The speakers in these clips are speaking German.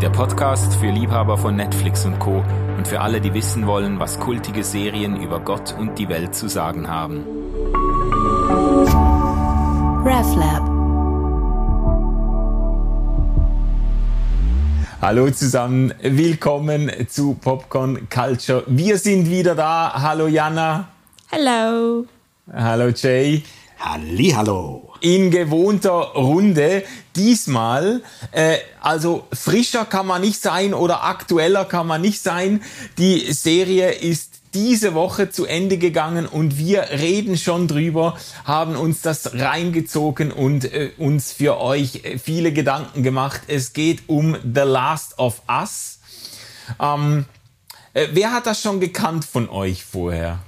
der Podcast für Liebhaber von Netflix und Co. und für alle, die wissen wollen, was kultige Serien über Gott und die Welt zu sagen haben. RefLab. Hallo zusammen, willkommen zu Popcorn Culture. Wir sind wieder da. Hallo Jana. Hallo. Hallo Jay. Hallo. In gewohnter Runde. Diesmal, äh, also frischer kann man nicht sein oder aktueller kann man nicht sein. Die Serie ist diese Woche zu Ende gegangen und wir reden schon drüber, haben uns das reingezogen und äh, uns für euch äh, viele Gedanken gemacht. Es geht um The Last of Us. Ähm, äh, wer hat das schon gekannt von euch vorher?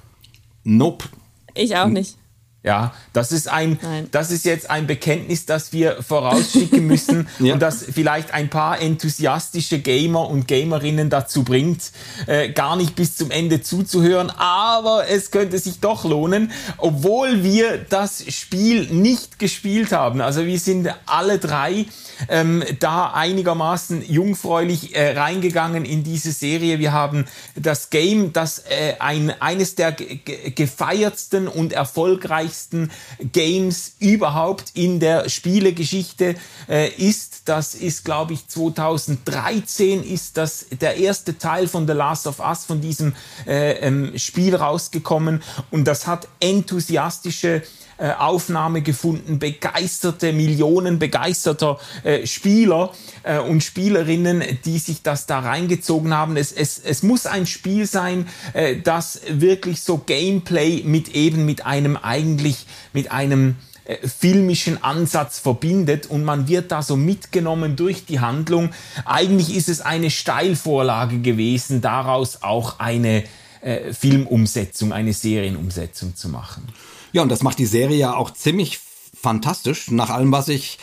Nope. Ich auch nicht. Ja, das ist ein, Nein. das ist jetzt ein Bekenntnis, das wir vorausschicken müssen ja. und das vielleicht ein paar enthusiastische Gamer und Gamerinnen dazu bringt, äh, gar nicht bis zum Ende zuzuhören. Aber es könnte sich doch lohnen, obwohl wir das Spiel nicht gespielt haben. Also wir sind alle drei ähm, da einigermaßen jungfräulich äh, reingegangen in diese Serie. Wir haben das Game, das äh, ein, eines der gefeiertsten und erfolgreichsten erfolgreichsten Games überhaupt in der Spielegeschichte äh, ist. Das ist, glaube ich, 2013 ist das der erste Teil von The Last of Us von diesem äh, ähm, Spiel rausgekommen und das hat enthusiastische äh, Aufnahme gefunden, begeisterte, Millionen begeisterter äh, Spieler äh, und Spielerinnen, die sich das da reingezogen haben. Es, es, es muss ein Spiel sein, äh, das wirklich so Gameplay mit eben mit einem eigentlich, mit einem äh, filmischen Ansatz verbindet und man wird da so mitgenommen durch die Handlung. Eigentlich ist es eine Steilvorlage gewesen, daraus auch eine äh, Filmumsetzung, eine Serienumsetzung zu machen. Ja, und das macht die Serie ja auch ziemlich fantastisch. Nach allem, was ich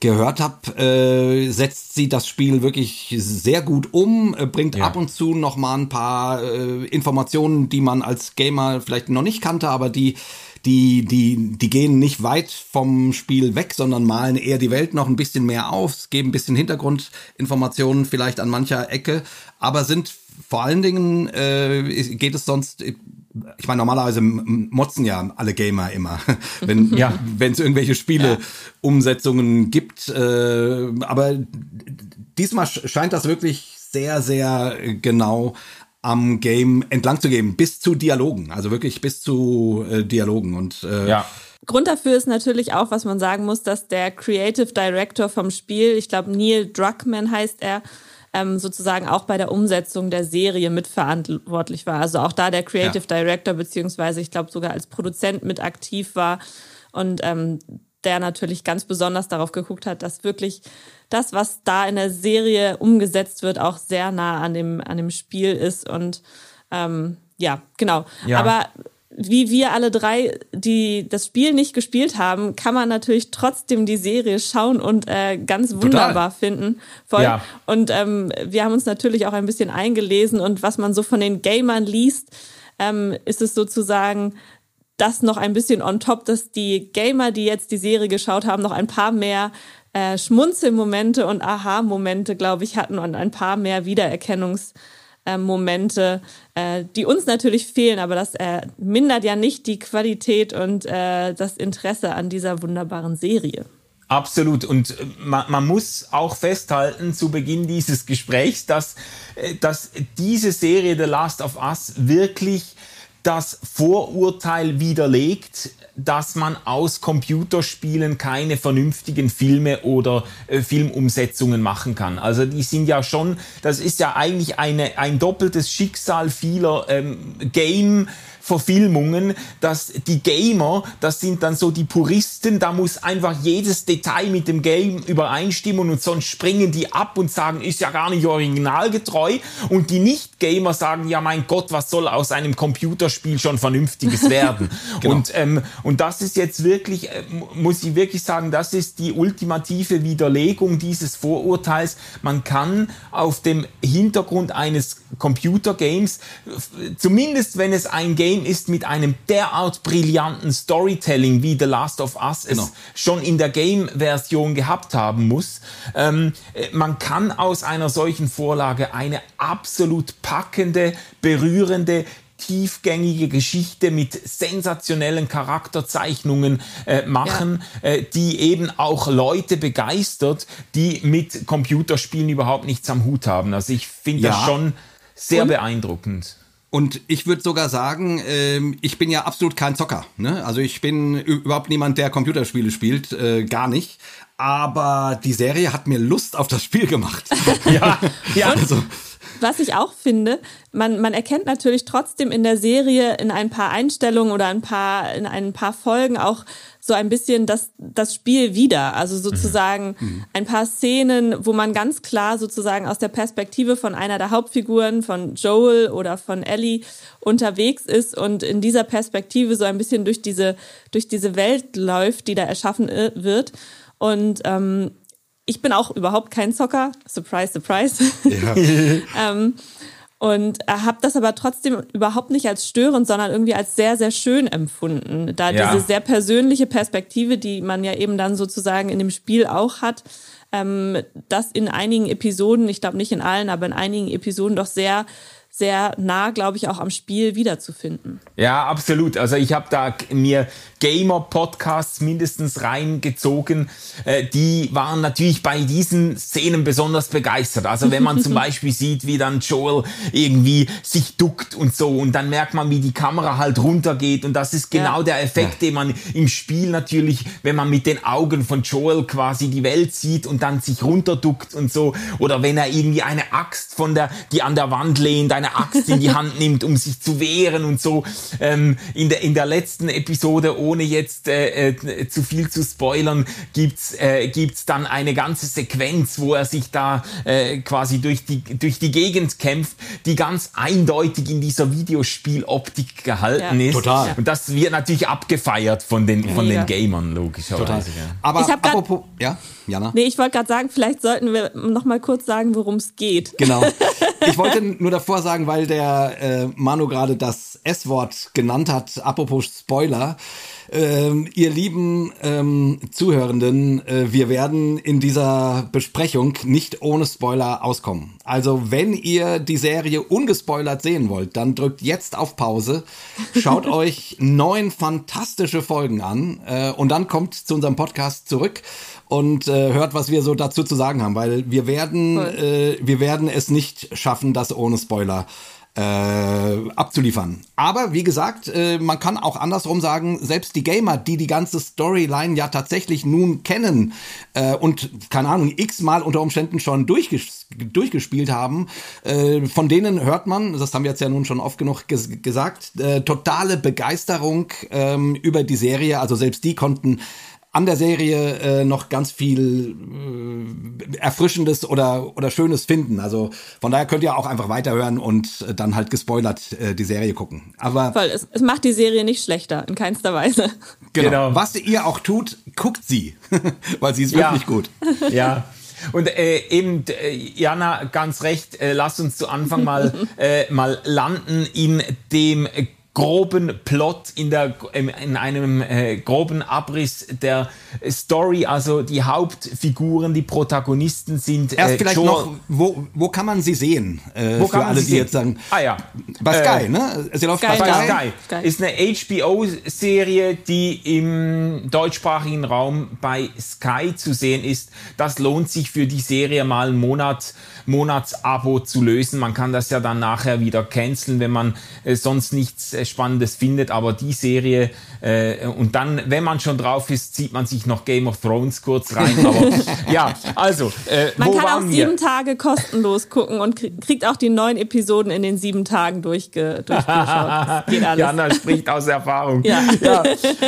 gehört habe, äh, setzt sie das Spiel wirklich sehr gut um, äh, bringt ja. ab und zu noch mal ein paar äh, Informationen, die man als Gamer vielleicht noch nicht kannte, aber die die, die, die gehen nicht weit vom Spiel weg, sondern malen eher die Welt noch ein bisschen mehr auf, geben ein bisschen Hintergrundinformationen vielleicht an mancher Ecke, aber sind vor allen Dingen, äh, geht es sonst ich meine, normalerweise motzen ja alle Gamer immer, wenn ja. wenn es irgendwelche Spiele-Umsetzungen ja. gibt. Äh, aber diesmal scheint das wirklich sehr, sehr genau am Game entlang zu gehen, bis zu Dialogen, also wirklich bis zu äh, Dialogen und äh, ja. Grund dafür ist natürlich auch, was man sagen muss, dass der Creative Director vom Spiel, ich glaube Neil Druckmann heißt er, ähm, sozusagen auch bei der Umsetzung der Serie mitverantwortlich war. Also auch da der Creative ja. Director beziehungsweise ich glaube sogar als Produzent mit aktiv war und ähm, der natürlich ganz besonders darauf geguckt hat, dass wirklich das, was da in der Serie umgesetzt wird, auch sehr nah an dem an dem Spiel ist und ähm, ja, genau. Ja. Aber wie wir alle drei, die das Spiel nicht gespielt haben, kann man natürlich trotzdem die Serie schauen und äh, ganz wunderbar Total. finden. Voll. Ja. Und ähm, wir haben uns natürlich auch ein bisschen eingelesen und was man so von den Gamern liest, ähm, ist es sozusagen das noch ein bisschen on top, dass die Gamer, die jetzt die Serie geschaut haben, noch ein paar mehr äh, Schmunzelmomente und Aha-Momente, glaube ich, hatten und ein paar mehr Wiedererkennungs- äh, Momente, äh, die uns natürlich fehlen, aber das äh, mindert ja nicht die Qualität und äh, das Interesse an dieser wunderbaren Serie. Absolut. Und äh, man, man, muss auch festhalten zu Beginn dieses Gesprächs, dass, äh, dass diese Serie The Last of Us wirklich das Vorurteil widerlegt, dass man aus Computerspielen keine vernünftigen Filme oder äh, Filmumsetzungen machen kann. Also die sind ja schon, das ist ja eigentlich eine, ein doppeltes Schicksal vieler ähm, Game- Verfilmungen, dass die Gamer, das sind dann so die Puristen, da muss einfach jedes Detail mit dem Game übereinstimmen und sonst springen die ab und sagen, ist ja gar nicht originalgetreu und die Nicht-Gamer sagen, ja mein Gott, was soll aus einem Computerspiel schon Vernünftiges werden? genau. Und, ähm, Und das ist jetzt wirklich, äh, muss ich wirklich sagen, das ist die ultimative Widerlegung dieses Vorurteils. Man kann auf dem Hintergrund eines Computergames, zumindest wenn es ein Game ist mit einem derart brillanten Storytelling wie The Last of Us genau. es schon in der Game-Version gehabt haben muss, ähm, äh, man kann aus einer solchen Vorlage eine absolut packende, berührende, tiefgängige Geschichte mit sensationellen Charakterzeichnungen äh, machen, ja. äh, die eben auch Leute begeistert, die mit Computerspielen überhaupt nichts am Hut haben. Also ich finde ja. das schon sehr Und? beeindruckend. Und ich würde sogar sagen, äh, ich bin ja absolut kein Zocker. Ne? Also ich bin überhaupt niemand, der Computerspiele spielt, äh, gar nicht. Aber die Serie hat mir Lust auf das Spiel gemacht. ja, ja. Also, was ich auch finde, man, man erkennt natürlich trotzdem in der Serie in ein paar Einstellungen oder ein paar, in ein paar Folgen auch so ein bisschen das, das Spiel wieder. Also sozusagen mhm. mhm. ein paar Szenen, wo man ganz klar sozusagen aus der Perspektive von einer der Hauptfiguren, von Joel oder von Ellie, unterwegs ist und in dieser Perspektive so ein bisschen durch diese, durch diese Welt läuft, die da erschaffen äh, wird. Und ähm, ich bin auch überhaupt kein Zocker. Surprise, surprise. Ja. ähm, und habe das aber trotzdem überhaupt nicht als störend, sondern irgendwie als sehr, sehr schön empfunden. Da ja. diese sehr persönliche Perspektive, die man ja eben dann sozusagen in dem Spiel auch hat, ähm, das in einigen Episoden, ich glaube nicht in allen, aber in einigen Episoden doch sehr sehr nah, glaube ich, auch am Spiel wiederzufinden. Ja, absolut. Also ich habe da mir Gamer-Podcasts mindestens reingezogen. Äh, die waren natürlich bei diesen Szenen besonders begeistert. Also wenn man zum Beispiel sieht, wie dann Joel irgendwie sich duckt und so und dann merkt man, wie die Kamera halt runtergeht und das ist genau ja. der Effekt, ja. den man im Spiel natürlich, wenn man mit den Augen von Joel quasi die Welt sieht und dann sich runterduckt und so oder wenn er irgendwie eine Axt von der, die an der Wand lehnt, eine Axt in die Hand nimmt, um sich zu wehren und so. Ähm, in, der, in der letzten Episode, ohne jetzt äh, äh, zu viel zu spoilern, gibt's äh, gibt's dann eine ganze Sequenz, wo er sich da äh, quasi durch die, durch die Gegend kämpft, die ganz eindeutig in dieser Videospieloptik gehalten ja. ist. Total. Und das wird natürlich abgefeiert von den, ja. von den Gamern, logischerweise. Total. Aber ich apropos, ja, Jana? Nee, ich wollte gerade sagen, vielleicht sollten wir noch mal kurz sagen, worum es geht. Genau. Ich wollte nur davor sagen, weil der äh, Manu gerade das S-Wort genannt hat, apropos Spoiler. Ähm, ihr lieben ähm, Zuhörenden, äh, wir werden in dieser Besprechung nicht ohne Spoiler auskommen. Also wenn ihr die Serie ungespoilert sehen wollt, dann drückt jetzt auf Pause, schaut euch neun fantastische Folgen an äh, und dann kommt zu unserem Podcast zurück und äh, hört, was wir so dazu zu sagen haben, weil wir werden, äh, wir werden es nicht schaffen, das ohne Spoiler äh, abzuliefern. Aber wie gesagt, äh, man kann auch andersrum sagen, selbst die Gamer, die die ganze Storyline ja tatsächlich nun kennen äh, und keine Ahnung x-mal unter Umständen schon durchges durchgespielt haben, äh, von denen hört man, das haben wir jetzt ja nun schon oft genug ges gesagt, äh, totale Begeisterung ähm, über die Serie. Also selbst die konnten an der Serie äh, noch ganz viel äh, Erfrischendes oder, oder Schönes finden. Also von daher könnt ihr auch einfach weiterhören und äh, dann halt gespoilert äh, die Serie gucken. Aber Voll, es, es macht die Serie nicht schlechter, in keinster Weise. Genau. genau. Was ihr auch tut, guckt sie, weil sie ist ja. wirklich gut. Ja. Und äh, eben, äh, Jana, ganz recht, äh, lass uns zu Anfang mal, äh, mal landen in dem groben Plot, in, der, in einem äh, groben Abriss der Story. Also die Hauptfiguren, die Protagonisten sind. Erst äh, vielleicht Joel noch, wo, wo kann man sie sehen? Äh, wo für alle, die sehen? jetzt sagen. Ah ja. Bei Sky, äh, ne? Sie läuft Sky, bei Sky. Sky. Sky. Ist eine HBO-Serie, die im deutschsprachigen Raum bei Sky zu sehen ist. Das lohnt sich für die Serie mal einen Monat Monatsabo zu lösen. Man kann das ja dann nachher wieder canceln, wenn man äh, sonst nichts äh, Spannendes findet. Aber die Serie äh, und dann, wenn man schon drauf ist, zieht man sich noch Game of Thrones kurz rein. Aber ja, also äh, man kann auch sieben wir? Tage kostenlos gucken und kriegt auch die neun Episoden in den sieben Tagen durchge durchgeschaut. Geht alles. Jana spricht aus Erfahrung. ja. ja.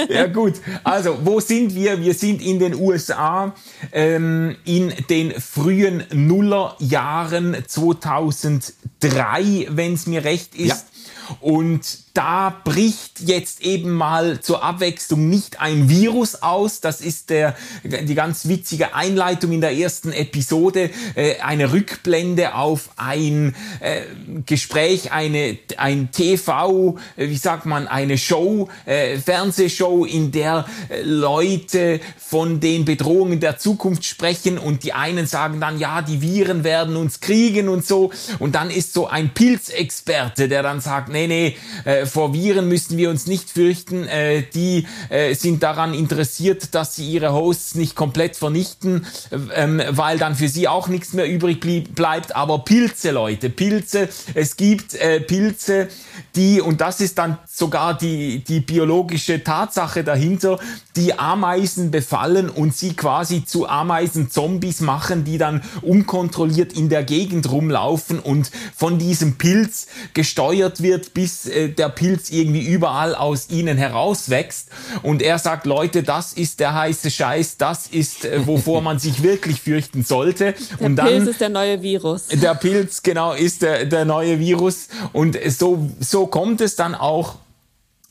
ja, gut. Also wo sind wir? Wir sind in den USA ähm, in den frühen Nullerjahren 2003, wenn es mir recht ist. Ja. Und da bricht jetzt eben mal zur Abwechslung nicht ein Virus aus. Das ist der, die ganz witzige Einleitung in der ersten Episode. Äh, eine Rückblende auf ein äh, Gespräch, eine, ein TV, äh, wie sagt man, eine Show, äh, Fernsehshow, in der äh, Leute von den Bedrohungen der Zukunft sprechen und die einen sagen dann, ja, die Viren werden uns kriegen und so. Und dann ist so ein Pilzexperte, der dann sagt, nee, nee, äh, vor Viren müssen wir uns nicht fürchten. Äh, die äh, sind daran interessiert, dass sie ihre Hosts nicht komplett vernichten, ähm, weil dann für sie auch nichts mehr übrig blieb, bleibt. Aber Pilze, Leute, Pilze. Es gibt äh, Pilze, die, und das ist dann sogar die, die biologische Tatsache dahinter, die Ameisen befallen und sie quasi zu Ameisen-Zombies machen, die dann unkontrolliert in der Gegend rumlaufen und von diesem Pilz gesteuert wird, bis äh, der Pilz irgendwie überall aus ihnen herauswächst. Und er sagt, Leute, das ist der heiße Scheiß, das ist, äh, wovor man sich wirklich fürchten sollte. Der und dann, Pilz ist der neue Virus. Der Pilz, genau, ist der, der neue Virus. Und so, so kommt es dann auch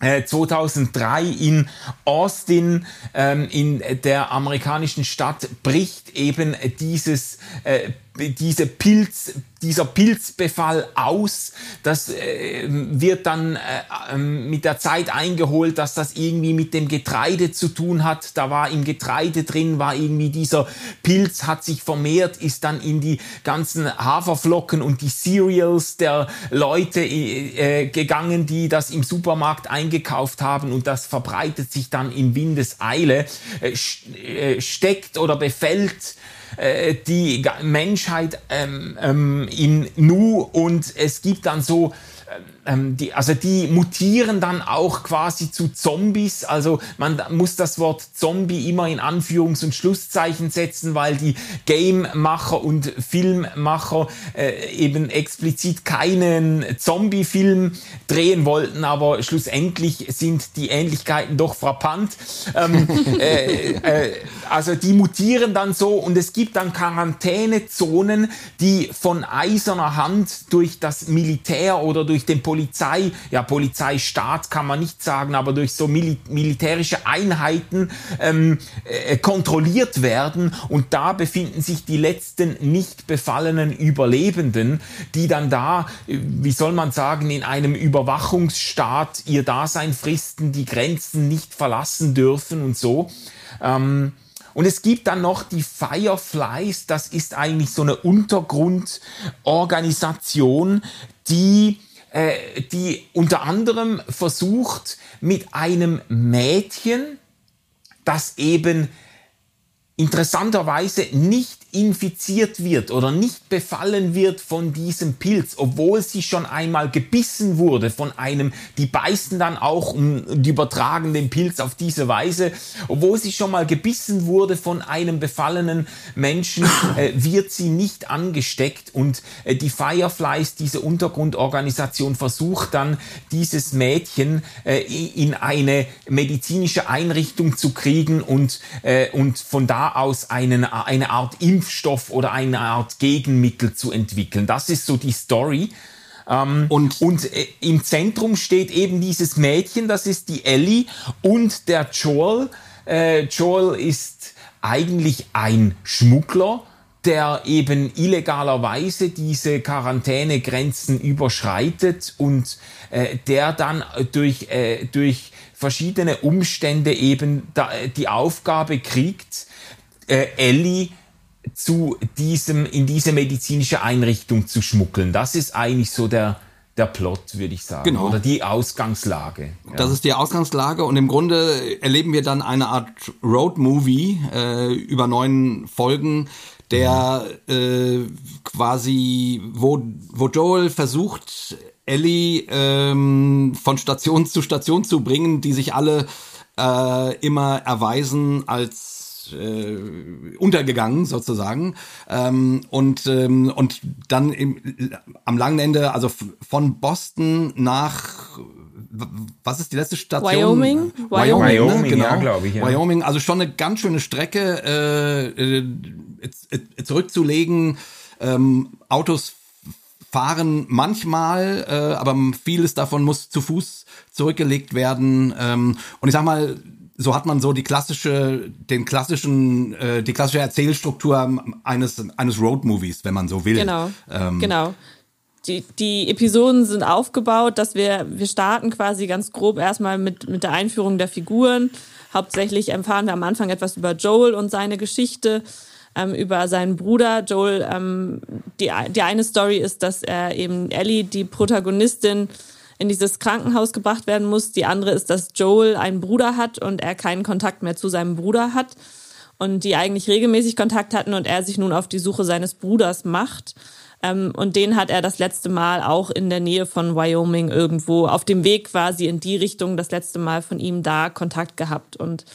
2003 äh, in Austin, ähm, in der amerikanischen Stadt, bricht eben dieses, äh, diese Pilz, dieser Pilzbefall aus. Das äh, wird dann äh, ähm, mit der Zeit eingeholt, dass das irgendwie mit dem Getreide zu tun hat. Da war im Getreide drin, war irgendwie dieser Pilz, hat sich vermehrt, ist dann in die ganzen Haferflocken und die Cereals der Leute äh, gegangen, die das im Supermarkt eingekauft haben und das verbreitet sich dann in Windeseile, äh, äh, steckt oder befällt äh, die Menschheit ähm, ähm, in Nu. Und es gibt dann so ähm, die, also die mutieren dann auch quasi zu Zombies. Also man muss das Wort Zombie immer in Anführungs- und Schlusszeichen setzen, weil die Game-Macher und Filmmacher äh, eben explizit keinen Zombie-Film drehen wollten, aber schlussendlich sind die Ähnlichkeiten doch frappant. Ähm, äh, äh, also die mutieren dann so und es gibt dann Quarantänezonen, die von eiserner Hand durch das Militär oder durch den Polizei Polizei, ja Polizeistaat kann man nicht sagen, aber durch so mil militärische Einheiten ähm, äh, kontrolliert werden. Und da befinden sich die letzten nicht befallenen Überlebenden, die dann da, äh, wie soll man sagen, in einem Überwachungsstaat ihr Dasein fristen, die Grenzen nicht verlassen dürfen und so. Ähm, und es gibt dann noch die Fireflies, das ist eigentlich so eine Untergrundorganisation, die äh, die unter anderem versucht, mit einem Mädchen, das eben interessanterweise nicht infiziert wird oder nicht befallen wird von diesem Pilz, obwohl sie schon einmal gebissen wurde von einem, die beißen dann auch und übertragen den Pilz auf diese Weise, obwohl sie schon mal gebissen wurde von einem befallenen Menschen, äh, wird sie nicht angesteckt und äh, die Fireflies, diese Untergrundorganisation, versucht dann dieses Mädchen äh, in eine medizinische Einrichtung zu kriegen und, äh, und von da aus einen, eine Art Impfung Impfstoff oder eine Art Gegenmittel zu entwickeln. Das ist so die Story. Ähm, und, und äh, im Zentrum steht eben dieses Mädchen, das ist die Ellie und der Joel. Äh, Joel ist eigentlich ein Schmuggler, der eben illegalerweise diese Quarantänegrenzen überschreitet und äh, der dann durch, äh, durch verschiedene Umstände eben da, äh, die Aufgabe kriegt, äh, Ellie zu diesem, in diese medizinische Einrichtung zu schmuggeln. Das ist eigentlich so der, der Plot, würde ich sagen. Genau. Oder die Ausgangslage. Ja. Das ist die Ausgangslage und im Grunde erleben wir dann eine Art Road-Movie äh, über neun Folgen, der äh, quasi, wo, wo Joel versucht, Ellie ähm, von Station zu Station zu bringen, die sich alle äh, immer erweisen als äh, untergegangen sozusagen ähm, und ähm, und dann im, am langen Ende also von Boston nach was ist die letzte Station? Wyoming. Wyoming, Wyoming, ne? genau. ja, glaube ich. Ja. Wyoming, also schon eine ganz schöne Strecke äh, äh, zurückzulegen. Ähm, Autos fahren manchmal, äh, aber vieles davon muss zu Fuß zurückgelegt werden. Ähm, und ich sag mal, so hat man so die klassische, den klassischen, äh, die klassische Erzählstruktur eines eines Roadmovies, wenn man so will. Genau. Ähm, genau. Die, die Episoden sind aufgebaut, dass wir wir starten quasi ganz grob erstmal mit mit der Einführung der Figuren. Hauptsächlich erfahren wir am Anfang etwas über Joel und seine Geschichte ähm, über seinen Bruder Joel. Ähm, die, die eine Story ist, dass er eben Ellie, die Protagonistin, in dieses Krankenhaus gebracht werden muss. Die andere ist, dass Joel einen Bruder hat und er keinen Kontakt mehr zu seinem Bruder hat und die eigentlich regelmäßig Kontakt hatten und er sich nun auf die Suche seines Bruders macht. Ähm, und den hat er das letzte Mal auch in der Nähe von Wyoming irgendwo auf dem Weg quasi in die Richtung das letzte Mal von ihm da Kontakt gehabt und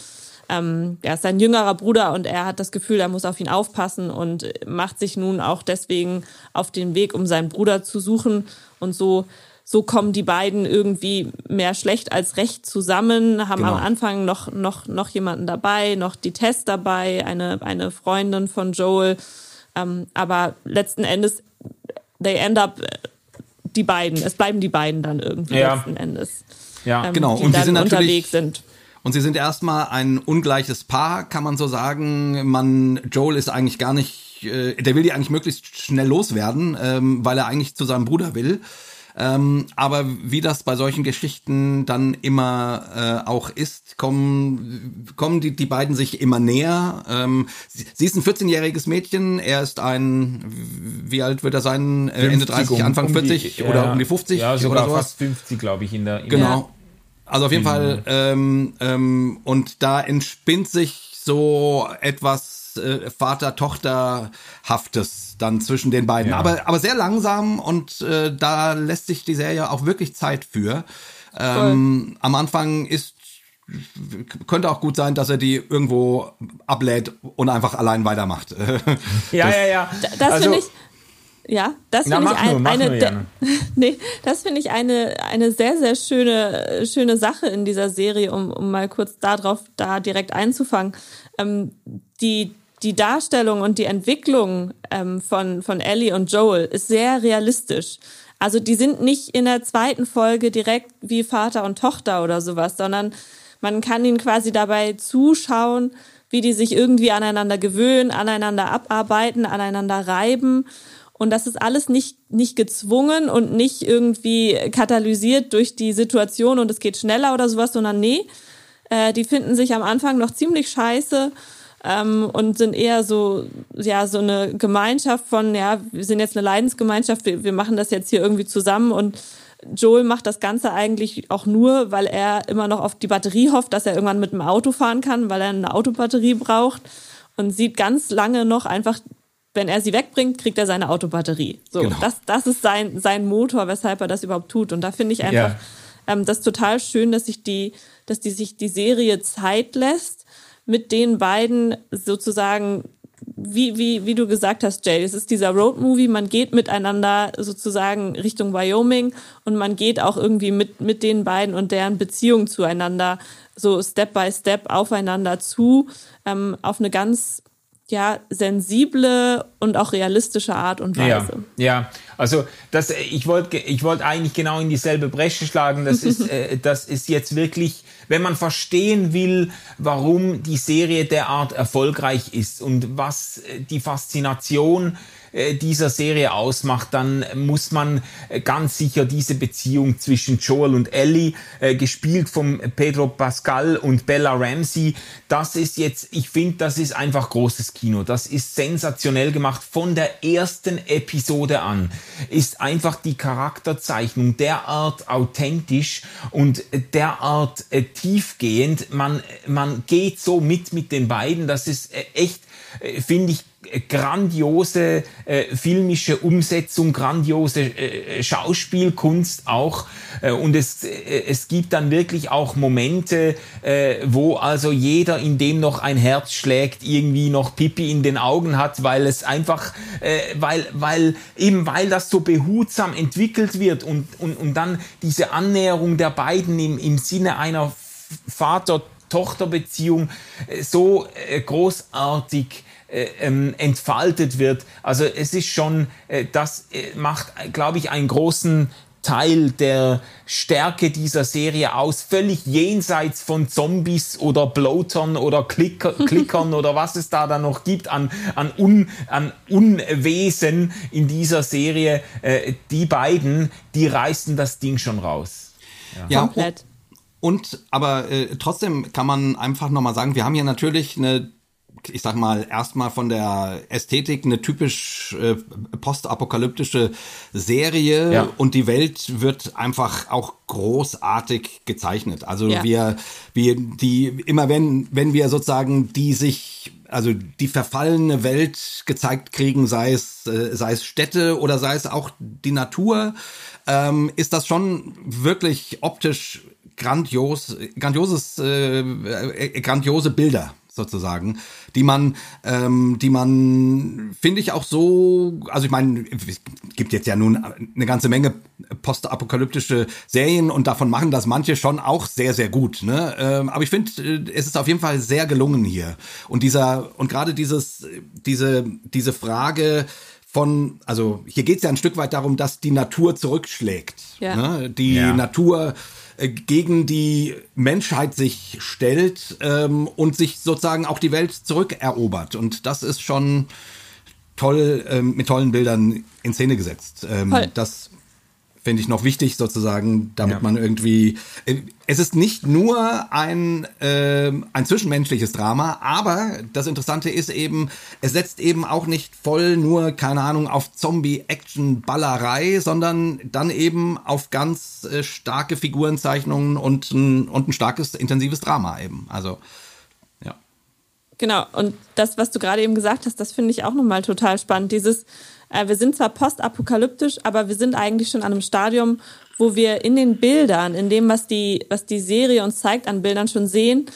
ähm, er ist sein jüngerer Bruder und er hat das Gefühl, er muss auf ihn aufpassen und macht sich nun auch deswegen auf den Weg, um seinen Bruder zu suchen. Und so, so kommen die beiden irgendwie mehr schlecht als recht zusammen, haben genau. am Anfang noch, noch, noch jemanden dabei, noch die Tess dabei, eine, eine Freundin von Joel. Ähm, aber letzten Endes, they end up die beiden. Es bleiben die beiden dann irgendwie ja. letzten Endes. Ja, ähm, genau. Und die sind unterwegs sind. Und sie sind erstmal ein ungleiches Paar, kann man so sagen. Man, Joel ist eigentlich gar nicht, äh, der will die eigentlich möglichst schnell loswerden, ähm, weil er eigentlich zu seinem Bruder will. Ähm, aber wie das bei solchen Geschichten dann immer äh, auch ist, kommen, kommen die, die beiden sich immer näher. Ähm, sie, sie ist ein 14-jähriges Mädchen, er ist ein, wie alt wird er sein? 50, Ende 30, Anfang um 40 die, oder um die 50 ja, sogar oder sowas. fast 50, glaube ich, in der. In genau. Also auf jeden mhm. Fall, ähm, ähm, und da entspinnt sich so etwas äh, Vater-Tochter-haftes dann zwischen den beiden. Ja. Aber, aber sehr langsam und äh, da lässt sich die Serie auch wirklich Zeit für. Ähm, am Anfang ist könnte auch gut sein, dass er die irgendwo ablädt und einfach allein weitermacht. ja, ja, ja. Das also, finde ich, ja, das finde ich ein, eine, nee, das finde ich eine, eine sehr, sehr schöne, schöne Sache in dieser Serie, um, um mal kurz darauf da direkt einzufangen. Ähm, die, die Darstellung und die Entwicklung ähm, von, von Ellie und Joel ist sehr realistisch. Also die sind nicht in der zweiten Folge direkt wie Vater und Tochter oder sowas, sondern man kann ihnen quasi dabei zuschauen, wie die sich irgendwie aneinander gewöhnen, aneinander abarbeiten, aneinander reiben und das ist alles nicht, nicht gezwungen und nicht irgendwie katalysiert durch die Situation und es geht schneller oder sowas, sondern nee, äh, die finden sich am Anfang noch ziemlich scheiße ähm, und sind eher so, ja, so eine Gemeinschaft von, ja, wir sind jetzt eine Leidensgemeinschaft, wir, wir machen das jetzt hier irgendwie zusammen und Joel macht das Ganze eigentlich auch nur, weil er immer noch auf die Batterie hofft, dass er irgendwann mit dem Auto fahren kann, weil er eine Autobatterie braucht und sieht ganz lange noch einfach wenn er sie wegbringt, kriegt er seine Autobatterie. So, genau. das, das ist sein, sein Motor, weshalb er das überhaupt tut. Und da finde ich einfach ja. ähm, das total schön, dass sich die, dass die sich die Serie Zeit lässt, mit den beiden sozusagen wie, wie, wie du gesagt hast, Jay, es ist dieser Roadmovie, man geht miteinander sozusagen Richtung Wyoming und man geht auch irgendwie mit, mit den beiden und deren Beziehung zueinander so Step by Step aufeinander zu, ähm, auf eine ganz ja, sensible und auch realistische Art und Weise. Ja, ja. also das, ich wollte ich wollt eigentlich genau in dieselbe Bresche schlagen. Das ist, äh, das ist jetzt wirklich, wenn man verstehen will, warum die Serie derart erfolgreich ist und was äh, die Faszination äh, dieser Serie ausmacht, dann muss man äh, ganz sicher diese Beziehung zwischen Joel und Ellie, äh, gespielt von Pedro Pascal und Bella Ramsey, das ist jetzt, ich finde, das ist einfach großes Kino. Das ist sensationell gemacht. Von der ersten Episode an ist einfach die Charakterzeichnung derart authentisch und derart tiefgehend. Man, man geht so mit mit den beiden. Das ist echt, finde ich, grandiose äh, filmische Umsetzung, grandiose äh, Schauspielkunst auch. Äh, und es, äh, es gibt dann wirklich auch Momente, äh, wo also jeder, in dem noch ein Herz schlägt, irgendwie noch Pipi in den Augen hat, weil es einfach, äh, weil, weil, eben weil das so behutsam entwickelt wird und, und, und dann diese Annäherung der beiden im, im Sinne einer Vater Vater-Tochter-Beziehung äh, so äh, großartig äh, ähm, entfaltet wird. Also es ist schon, äh, das äh, macht, glaube ich, einen großen Teil der Stärke dieser Serie aus, völlig jenseits von Zombies oder Bloatern oder Klicker, Klickern oder was es da dann noch gibt an, an, Un, an Unwesen in dieser Serie. Äh, die beiden, die reißen das Ding schon raus. Ja, ja komplett. Und aber äh, trotzdem kann man einfach nochmal sagen, wir haben hier natürlich eine ich sag mal, erstmal von der Ästhetik eine typisch äh, postapokalyptische Serie ja. und die Welt wird einfach auch großartig gezeichnet. Also ja. wir, wir, die, immer wenn, wenn wir sozusagen die sich, also die verfallene Welt gezeigt kriegen, sei es, äh, sei es Städte oder sei es auch die Natur, ähm, ist das schon wirklich optisch grandios, grandioses, äh, äh, grandiose Bilder sozusagen, die man, ähm, die man, finde ich auch so, also ich meine, es gibt jetzt ja nun eine ganze Menge postapokalyptische Serien und davon machen das manche schon auch sehr, sehr gut. Ne? Ähm, aber ich finde, äh, es ist auf jeden Fall sehr gelungen hier. Und dieser, und gerade dieses, diese, diese Frage, von, also hier geht es ja ein Stück weit darum, dass die Natur zurückschlägt. Ja. Ne? Die ja. Natur gegen die Menschheit sich stellt ähm, und sich sozusagen auch die Welt zurückerobert. Und das ist schon toll ähm, mit tollen Bildern in Szene gesetzt. Ähm, das finde ich noch wichtig sozusagen, damit ja. man irgendwie. Äh, es ist nicht nur ein, äh, ein zwischenmenschliches Drama, aber das Interessante ist eben, es setzt eben auch nicht voll nur, keine Ahnung, auf Zombie-Action-Ballerei, sondern dann eben auf ganz äh, starke Figurenzeichnungen und ein, und ein starkes, intensives Drama eben. Also, ja. Genau, und das, was du gerade eben gesagt hast, das finde ich auch nochmal total spannend. Dieses, äh, wir sind zwar postapokalyptisch, aber wir sind eigentlich schon an einem Stadium, wo wir in den Bildern, in dem, was die, was die Serie uns zeigt an Bildern, schon sehen,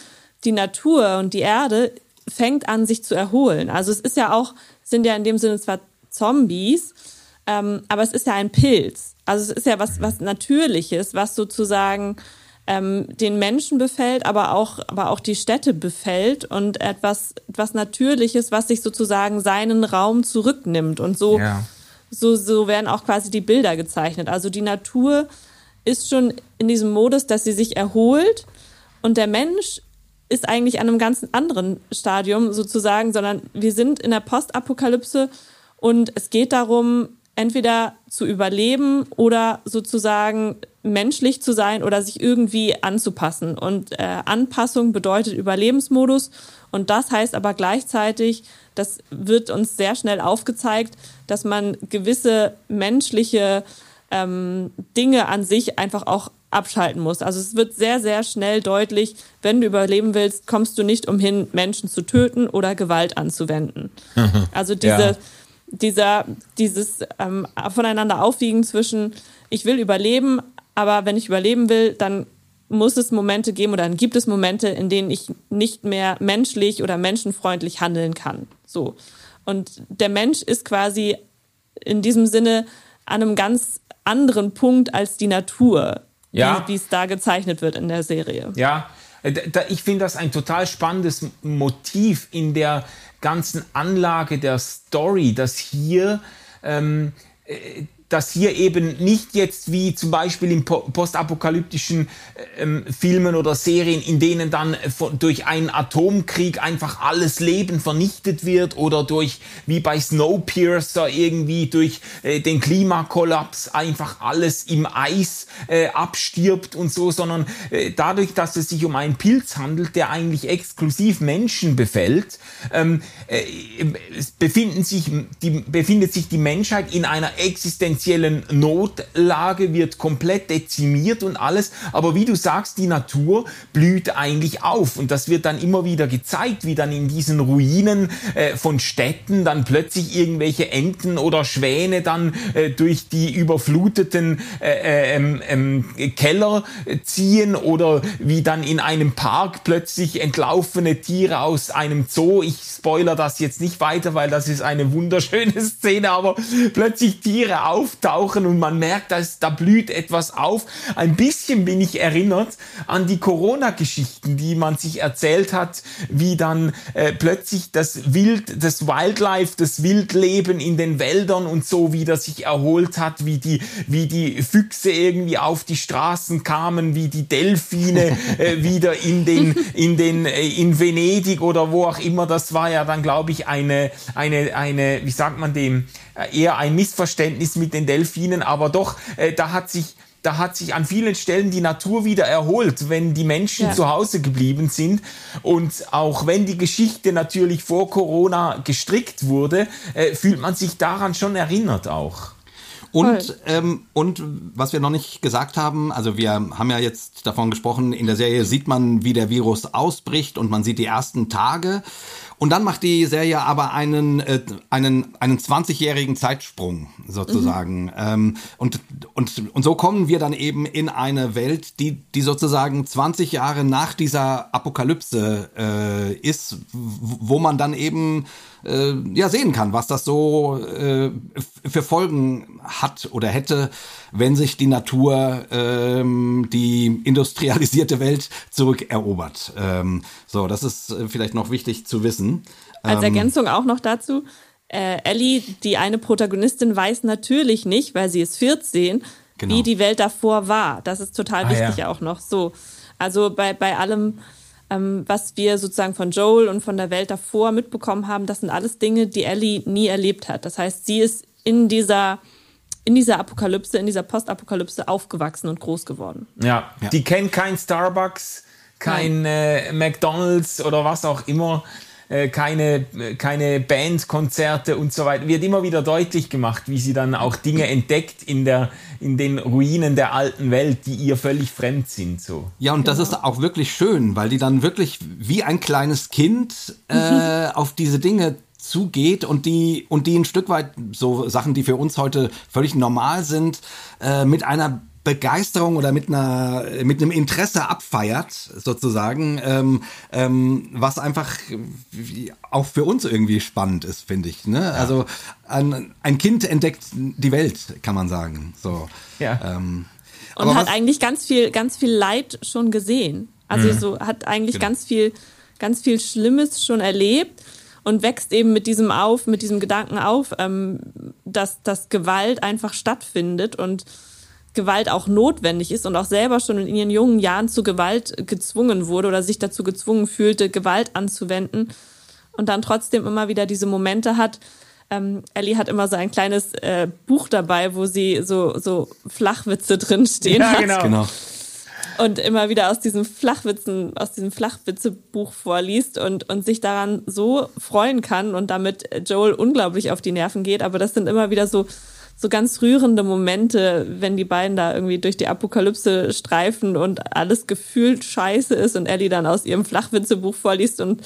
die Natur und die Erde fängt an, sich zu erholen. Also es ist ja auch, sind ja in dem Sinne zwar Zombies, ähm, aber es ist ja ein Pilz. Also es ist ja was, was Natürliches, was sozusagen ähm, den Menschen befällt, aber auch, aber auch die Städte befällt und etwas, etwas Natürliches, was sich sozusagen seinen Raum zurücknimmt. Und so, ja. so, so werden auch quasi die Bilder gezeichnet. Also die Natur ist schon in diesem Modus, dass sie sich erholt und der Mensch ist eigentlich an einem ganz anderen Stadium sozusagen, sondern wir sind in der Postapokalypse und es geht darum, entweder zu überleben oder sozusagen menschlich zu sein oder sich irgendwie anzupassen. Und äh, Anpassung bedeutet Überlebensmodus. Und das heißt aber gleichzeitig, das wird uns sehr schnell aufgezeigt, dass man gewisse menschliche ähm, Dinge an sich einfach auch abschalten muss. Also es wird sehr, sehr schnell deutlich, wenn du überleben willst, kommst du nicht umhin, Menschen zu töten oder Gewalt anzuwenden. Also diese, ja dieser, dieses ähm, voneinander aufwiegen zwischen, ich will überleben, aber wenn ich überleben will, dann muss es Momente geben oder dann gibt es Momente, in denen ich nicht mehr menschlich oder menschenfreundlich handeln kann. So. Und der Mensch ist quasi in diesem Sinne an einem ganz anderen Punkt als die Natur, ja. wie es da gezeichnet wird in der Serie. Ja, äh, ich finde das ein total spannendes Motiv in der ganzen Anlage der Story, dass hier ähm, äh, dass hier eben nicht jetzt wie zum Beispiel in postapokalyptischen ähm, Filmen oder Serien, in denen dann von, durch einen Atomkrieg einfach alles Leben vernichtet wird oder durch, wie bei Snowpiercer irgendwie durch äh, den Klimakollaps einfach alles im Eis äh, abstirbt und so, sondern äh, dadurch, dass es sich um einen Pilz handelt, der eigentlich exklusiv Menschen befällt, ähm, äh, befinden sich, die, befindet sich die Menschheit in einer Existenz existenziellen Notlage wird komplett dezimiert und alles. Aber wie du sagst, die Natur blüht eigentlich auf. Und das wird dann immer wieder gezeigt, wie dann in diesen Ruinen äh, von Städten dann plötzlich irgendwelche Enten oder Schwäne dann äh, durch die überfluteten äh, äh ähm, ähm, Keller ziehen oder wie dann in einem Park plötzlich entlaufene Tiere aus einem Zoo, ich spoiler das jetzt nicht weiter, weil das ist eine wunderschöne Szene, aber plötzlich Tiere auf auftauchen und man merkt, dass da blüht etwas auf. Ein bisschen bin ich erinnert an die Corona-Geschichten, die man sich erzählt hat, wie dann äh, plötzlich das Wild, das Wildlife, das Wildleben in den Wäldern und so wieder sich erholt hat, wie die, wie die Füchse irgendwie auf die Straßen kamen, wie die Delfine äh, wieder in den, in den, äh, in Venedig oder wo auch immer. Das war ja dann, glaube ich, eine, eine, eine, wie sagt man dem, eher ein Missverständnis mit den Delfinen, aber doch, äh, da hat sich da hat sich an vielen Stellen die Natur wieder erholt, wenn die Menschen ja. zu Hause geblieben sind. Und auch wenn die Geschichte natürlich vor Corona gestrickt wurde, äh, fühlt man sich daran schon erinnert auch. Und, ähm, und was wir noch nicht gesagt haben, also wir haben ja jetzt davon gesprochen, in der Serie sieht man, wie der Virus ausbricht und man sieht die ersten Tage. Und dann macht die Serie aber einen, äh, einen, einen 20-jährigen Zeitsprung sozusagen. Mhm. Ähm, und, und, und so kommen wir dann eben in eine Welt, die, die sozusagen 20 Jahre nach dieser Apokalypse äh, ist, wo man dann eben äh, ja sehen kann, was das so äh, für Folgen hat oder hätte, wenn sich die Natur ähm, die industrialisierte Welt zurückerobert. Ähm, so, das ist äh, vielleicht noch wichtig zu wissen. Als ähm, Ergänzung auch noch dazu. Äh, Ellie, die eine Protagonistin, weiß natürlich nicht, weil sie ist 14, genau. wie die Welt davor war. Das ist total ah, wichtig ja. auch noch. So, also bei, bei allem, ähm, was wir sozusagen von Joel und von der Welt davor mitbekommen haben, das sind alles Dinge, die Ellie nie erlebt hat. Das heißt, sie ist in dieser in dieser Apokalypse, in dieser Postapokalypse aufgewachsen und groß geworden. Ja, ja. die kennt kein Starbucks, kein äh, McDonald's oder was auch immer, äh, keine, keine Bandkonzerte und so weiter. Wird immer wieder deutlich gemacht, wie sie dann auch Dinge entdeckt in, der, in den Ruinen der alten Welt, die ihr völlig fremd sind. So. Ja, und genau. das ist auch wirklich schön, weil die dann wirklich wie ein kleines Kind äh, auf diese Dinge zugeht und die und die ein Stück weit so Sachen, die für uns heute völlig normal sind, äh, mit einer Begeisterung oder mit einer mit einem Interesse abfeiert sozusagen, ähm, ähm, was einfach auch für uns irgendwie spannend ist, finde ich. Ne? Ja. Also ein, ein Kind entdeckt die Welt, kann man sagen. So. Ja. Ähm, und hat eigentlich ganz viel ganz viel Leid schon gesehen. Also mhm. so hat eigentlich genau. ganz viel ganz viel Schlimmes schon erlebt und wächst eben mit diesem auf, mit diesem Gedanken auf, ähm, dass, dass Gewalt einfach stattfindet und Gewalt auch notwendig ist und auch selber schon in ihren jungen Jahren zu Gewalt gezwungen wurde oder sich dazu gezwungen fühlte, Gewalt anzuwenden und dann trotzdem immer wieder diese Momente hat. Ähm, Ellie hat immer so ein kleines äh, Buch dabei, wo sie so, so Flachwitze drin stehen ja, hat. Genau. genau und immer wieder aus diesem Flachwitzen, aus diesem Flachwitzebuch vorliest und, und sich daran so freuen kann und damit Joel unglaublich auf die Nerven geht. Aber das sind immer wieder so, so ganz rührende Momente, wenn die beiden da irgendwie durch die Apokalypse streifen und alles gefühlt scheiße ist und Ellie dann aus ihrem Flachwitzebuch vorliest und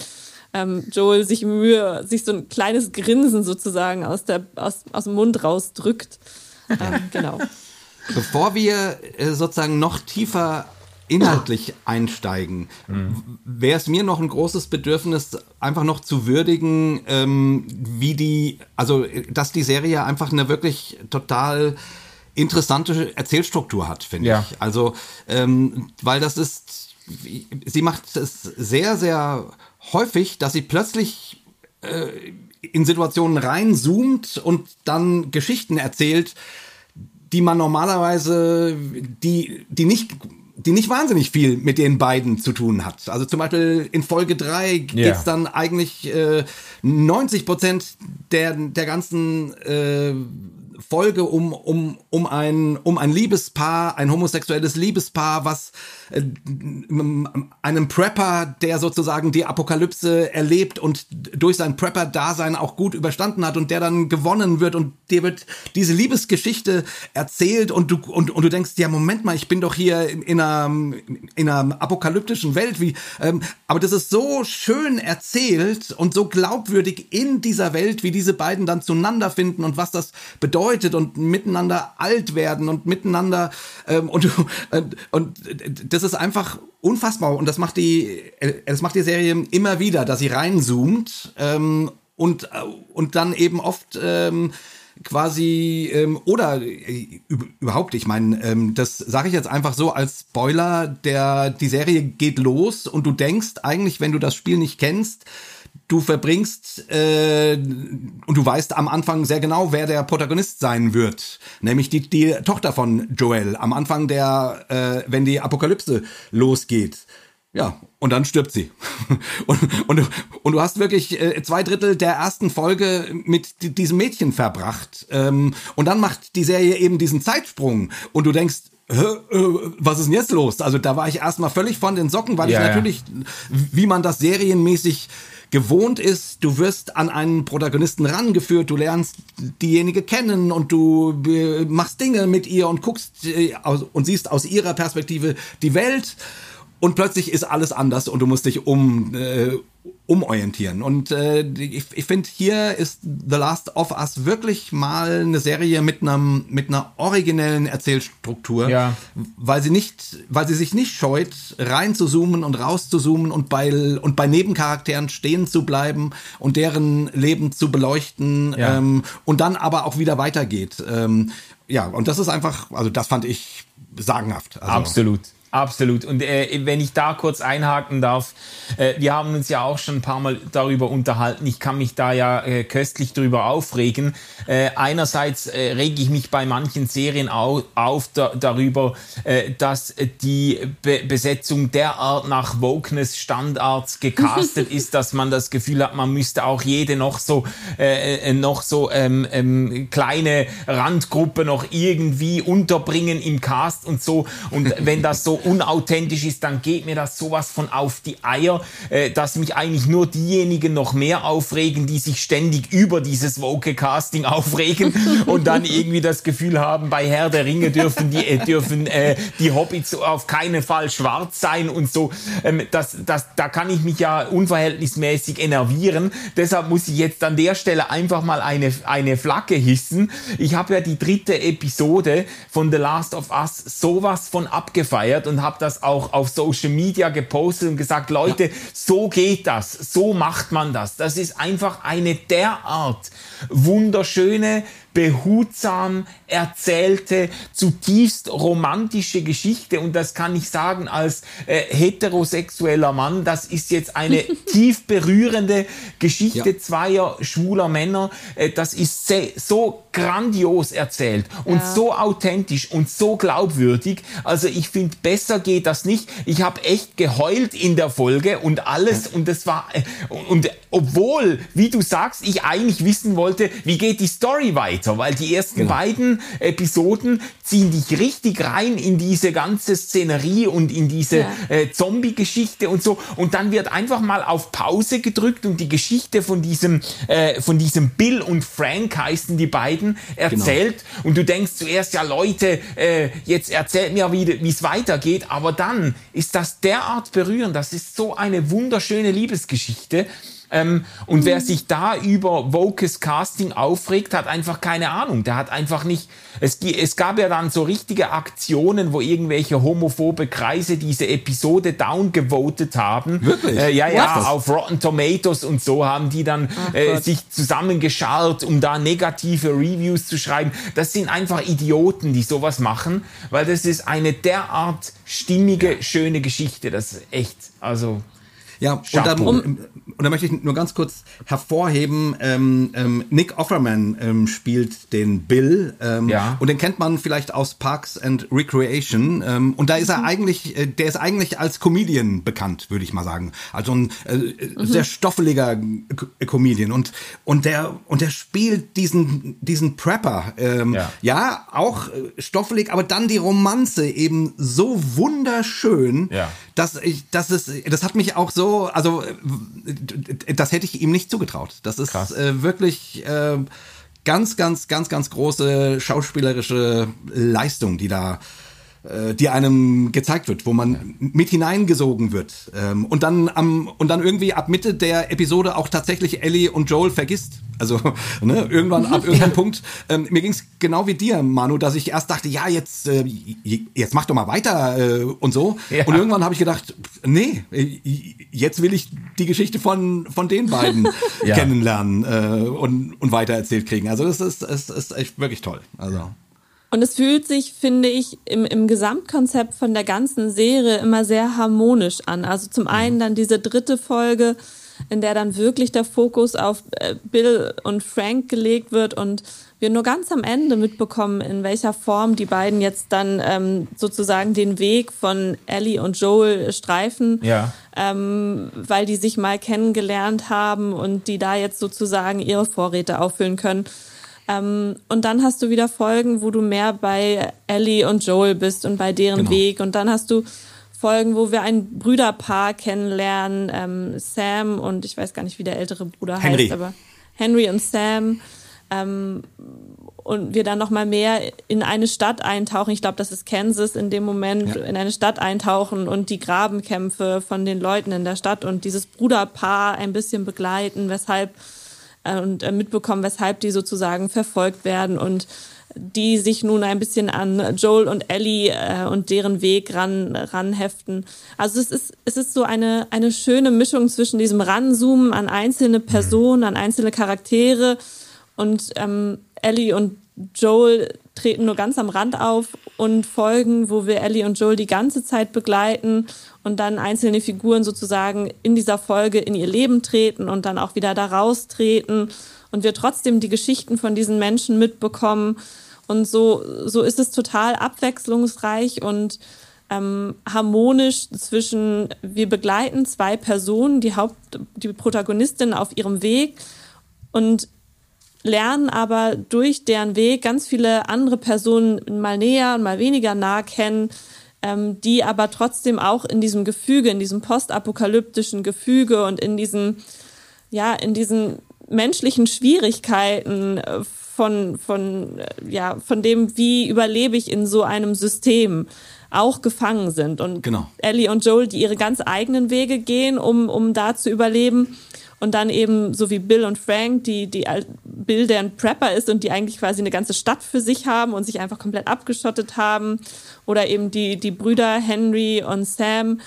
ähm, Joel sich Mühe, sich so ein kleines Grinsen sozusagen aus, der, aus, aus dem Mund rausdrückt. Ähm, genau. Bevor wir äh, sozusagen noch tiefer inhaltlich einsteigen, mhm. wäre es mir noch ein großes Bedürfnis, einfach noch zu würdigen, ähm, wie die, also dass die Serie einfach eine wirklich total interessante Erzählstruktur hat, finde ja. ich. Also, ähm, weil das ist, sie macht es sehr, sehr häufig, dass sie plötzlich äh, in Situationen reinzoomt und dann Geschichten erzählt, die man normalerweise, die, die nicht die nicht wahnsinnig viel mit den beiden zu tun hat. Also zum Beispiel in Folge 3 geht's yeah. dann eigentlich äh, 90 Prozent der, der ganzen äh, Folge um, um, um, ein, um ein Liebespaar, ein homosexuelles Liebespaar, was äh, einem Prepper, der sozusagen die Apokalypse erlebt und durch sein Prepper-Dasein auch gut überstanden hat und der dann gewonnen wird und dir wird diese Liebesgeschichte erzählt und du, und, und du denkst, ja, Moment mal, ich bin doch hier in einer, in einer apokalyptischen Welt, wie, ähm, aber das ist so schön erzählt und so glaubwürdig in dieser Welt, wie diese beiden dann zueinander finden und was das bedeutet und miteinander alt werden und miteinander ähm, und, und, und das ist einfach unfassbar. Und das macht die, das macht die Serie immer wieder, dass sie reinzoomt ähm, und, und dann eben oft ähm, quasi ähm, oder äh, überhaupt, ich meine, ähm, das sage ich jetzt einfach so als Spoiler, der die Serie geht los und du denkst eigentlich, wenn du das Spiel nicht kennst, du verbringst äh, und du weißt am Anfang sehr genau, wer der Protagonist sein wird, nämlich die, die Tochter von Joel. Am Anfang der, äh, wenn die Apokalypse losgeht. Ja, und dann stirbt sie. Und, und, und du hast wirklich äh, zwei Drittel der ersten Folge mit diesem Mädchen verbracht. Ähm, und dann macht die Serie eben diesen Zeitsprung. Und du denkst, äh, was ist denn jetzt los? Also da war ich erstmal völlig von den Socken, weil ja, ich natürlich, ja. wie man das serienmäßig gewohnt ist, du wirst an einen Protagonisten rangeführt, du lernst diejenige kennen und du äh, machst Dinge mit ihr und guckst äh, und siehst aus ihrer Perspektive die Welt und plötzlich ist alles anders und du musst dich um, äh, umorientieren. Und äh, ich, ich finde, hier ist The Last of Us wirklich mal eine Serie mit einem mit einer originellen Erzählstruktur, ja. weil sie nicht, weil sie sich nicht scheut, rein zu zoomen und raus zu zoomen und bei und bei Nebencharakteren stehen zu bleiben und deren Leben zu beleuchten ja. ähm, und dann aber auch wieder weitergeht. Ähm, ja, und das ist einfach, also das fand ich sagenhaft. Also, Absolut. Absolut. Und äh, wenn ich da kurz einhaken darf, äh, wir haben uns ja auch schon ein paar Mal darüber unterhalten. Ich kann mich da ja äh, köstlich darüber aufregen. Äh, einerseits äh, rege ich mich bei manchen Serien au auf da darüber, äh, dass die Be Besetzung derart nach Wokeness Standards gecastet ist, dass man das Gefühl hat, man müsste auch jede noch so äh, äh noch so ähm, ähm, kleine Randgruppe noch irgendwie unterbringen im Cast und so. Und wenn das so unauthentisch ist, dann geht mir das sowas von auf die Eier, äh, dass mich eigentlich nur diejenigen noch mehr aufregen, die sich ständig über dieses Woke-Casting aufregen und dann irgendwie das Gefühl haben, bei Herr der Ringe dürfen die, äh, dürfen, äh, die Hobbits auf keinen Fall schwarz sein und so. Ähm, das, das, da kann ich mich ja unverhältnismäßig enervieren. Deshalb muss ich jetzt an der Stelle einfach mal eine, eine Flagge hissen. Ich habe ja die dritte Episode von The Last of Us sowas von abgefeiert und habe das auch auf Social Media gepostet und gesagt, Leute, so geht das, so macht man das. Das ist einfach eine derart wunderschöne, behutsam erzählte, zutiefst romantische Geschichte. Und das kann ich sagen als äh, heterosexueller Mann. Das ist jetzt eine tief berührende Geschichte ja. zweier schwuler Männer. Äh, das ist so grandios erzählt und ja. so authentisch und so glaubwürdig. Also ich finde, besser geht das nicht. Ich habe echt geheult in der Folge und alles. Und das war, äh, und obwohl, wie du sagst, ich eigentlich wissen wollte, wie geht die Story weiter, weil die ersten genau. beiden Episoden ziehen dich richtig rein in diese ganze Szenerie und in diese ja. äh, Zombie-Geschichte und so. Und dann wird einfach mal auf Pause gedrückt und die Geschichte von diesem, äh, von diesem Bill und Frank heißen die beiden erzählt. Genau. Und du denkst zuerst, ja Leute, äh, jetzt erzählt mir, wie es weitergeht. Aber dann ist das derart berührend. Das ist so eine wunderschöne Liebesgeschichte. Ähm, und mhm. wer sich da über Vokes Casting aufregt, hat einfach keine Ahnung. Der hat einfach nicht. Es, es gab ja dann so richtige Aktionen, wo irgendwelche homophobe Kreise diese Episode downgevotet haben. Wirklich? Äh, ja, ja, Was? auf Rotten Tomatoes und so haben die dann äh, sich zusammengescharrt, um da negative Reviews zu schreiben. Das sind einfach Idioten, die sowas machen, weil das ist eine derart stimmige, schöne Geschichte. Das ist echt, also ja, und dann, und da möchte ich nur ganz kurz hervorheben, ähm, ähm, Nick Offerman ähm, spielt den Bill ähm, ja. und den kennt man vielleicht aus Parks and Recreation ähm, und da ist er mhm. eigentlich, äh, der ist eigentlich als Comedian bekannt, würde ich mal sagen. Also ein äh, mhm. sehr stoffeliger Comedian und und der und der spielt diesen diesen Prepper, ähm, ja. ja auch äh, stoffelig, aber dann die Romanze eben so wunderschön, ja. dass ich, dass es, das hat mich auch so also äh, das hätte ich ihm nicht zugetraut. Das ist äh, wirklich äh, ganz, ganz, ganz, ganz große schauspielerische Leistung, die da äh, die einem gezeigt wird, wo man mit hineingesogen wird ähm, und dann am und dann irgendwie ab Mitte der Episode auch tatsächlich Ellie und Joel vergisst Also ne, irgendwann ab irgendeinem Punkt, ähm, mir ging es genau wie dir, Manu, dass ich erst dachte, ja, jetzt, äh, jetzt mach doch mal weiter äh, und so. Ja. Und irgendwann habe ich gedacht, nee, jetzt will ich die Geschichte von, von den beiden ja. kennenlernen äh, und, und weitererzählt kriegen. Also das ist, ist, ist echt wirklich toll. Also. Und es fühlt sich, finde ich, im, im Gesamtkonzept von der ganzen Serie immer sehr harmonisch an. Also zum einen dann diese dritte Folge, in der dann wirklich der Fokus auf äh, Bill und Frank gelegt wird und wir nur ganz am Ende mitbekommen, in welcher Form die beiden jetzt dann ähm, sozusagen den Weg von Ellie und Joel streifen, ja. ähm, weil die sich mal kennengelernt haben und die da jetzt sozusagen ihre Vorräte auffüllen können. Ähm, und dann hast du wieder Folgen, wo du mehr bei Ellie und Joel bist und bei deren genau. Weg. Und dann hast du Folgen, wo wir ein Brüderpaar kennenlernen, ähm, Sam und ich weiß gar nicht, wie der ältere Bruder Henry. heißt, aber Henry und Sam. Ähm, und wir dann noch mal mehr in eine Stadt eintauchen. Ich glaube, das ist Kansas in dem Moment, ja. in eine Stadt eintauchen und die Grabenkämpfe von den Leuten in der Stadt und dieses Bruderpaar ein bisschen begleiten, weshalb und äh, mitbekommen, weshalb die sozusagen verfolgt werden und die sich nun ein bisschen an Joel und Ellie äh, und deren Weg ran ranheften. Also es ist es ist so eine eine schöne Mischung zwischen diesem Ranzoomen an einzelne mhm. Personen, an einzelne Charaktere und ähm, Ellie und Joel treten nur ganz am Rand auf und Folgen, wo wir Ellie und Joel die ganze Zeit begleiten und dann einzelne Figuren sozusagen in dieser Folge in ihr Leben treten und dann auch wieder da raustreten und wir trotzdem die Geschichten von diesen Menschen mitbekommen. Und so, so ist es total abwechslungsreich und ähm, harmonisch zwischen, wir begleiten zwei Personen, die Haupt, die Protagonistin auf ihrem Weg und lernen aber durch deren Weg ganz viele andere Personen mal näher und mal weniger nah kennen, ähm, die aber trotzdem auch in diesem Gefüge, in diesem postapokalyptischen Gefüge und in diesen, ja, in diesen menschlichen Schwierigkeiten äh, von, von, äh, ja, von dem, wie überlebe ich in so einem System, auch gefangen sind. Und genau. Ellie und Joel, die ihre ganz eigenen Wege gehen, um, um da zu überleben. Und dann eben so wie Bill und Frank, die, die Bill, der ein Prepper ist und die eigentlich quasi eine ganze Stadt für sich haben und sich einfach komplett abgeschottet haben. Oder eben die, die Brüder Henry und Sam,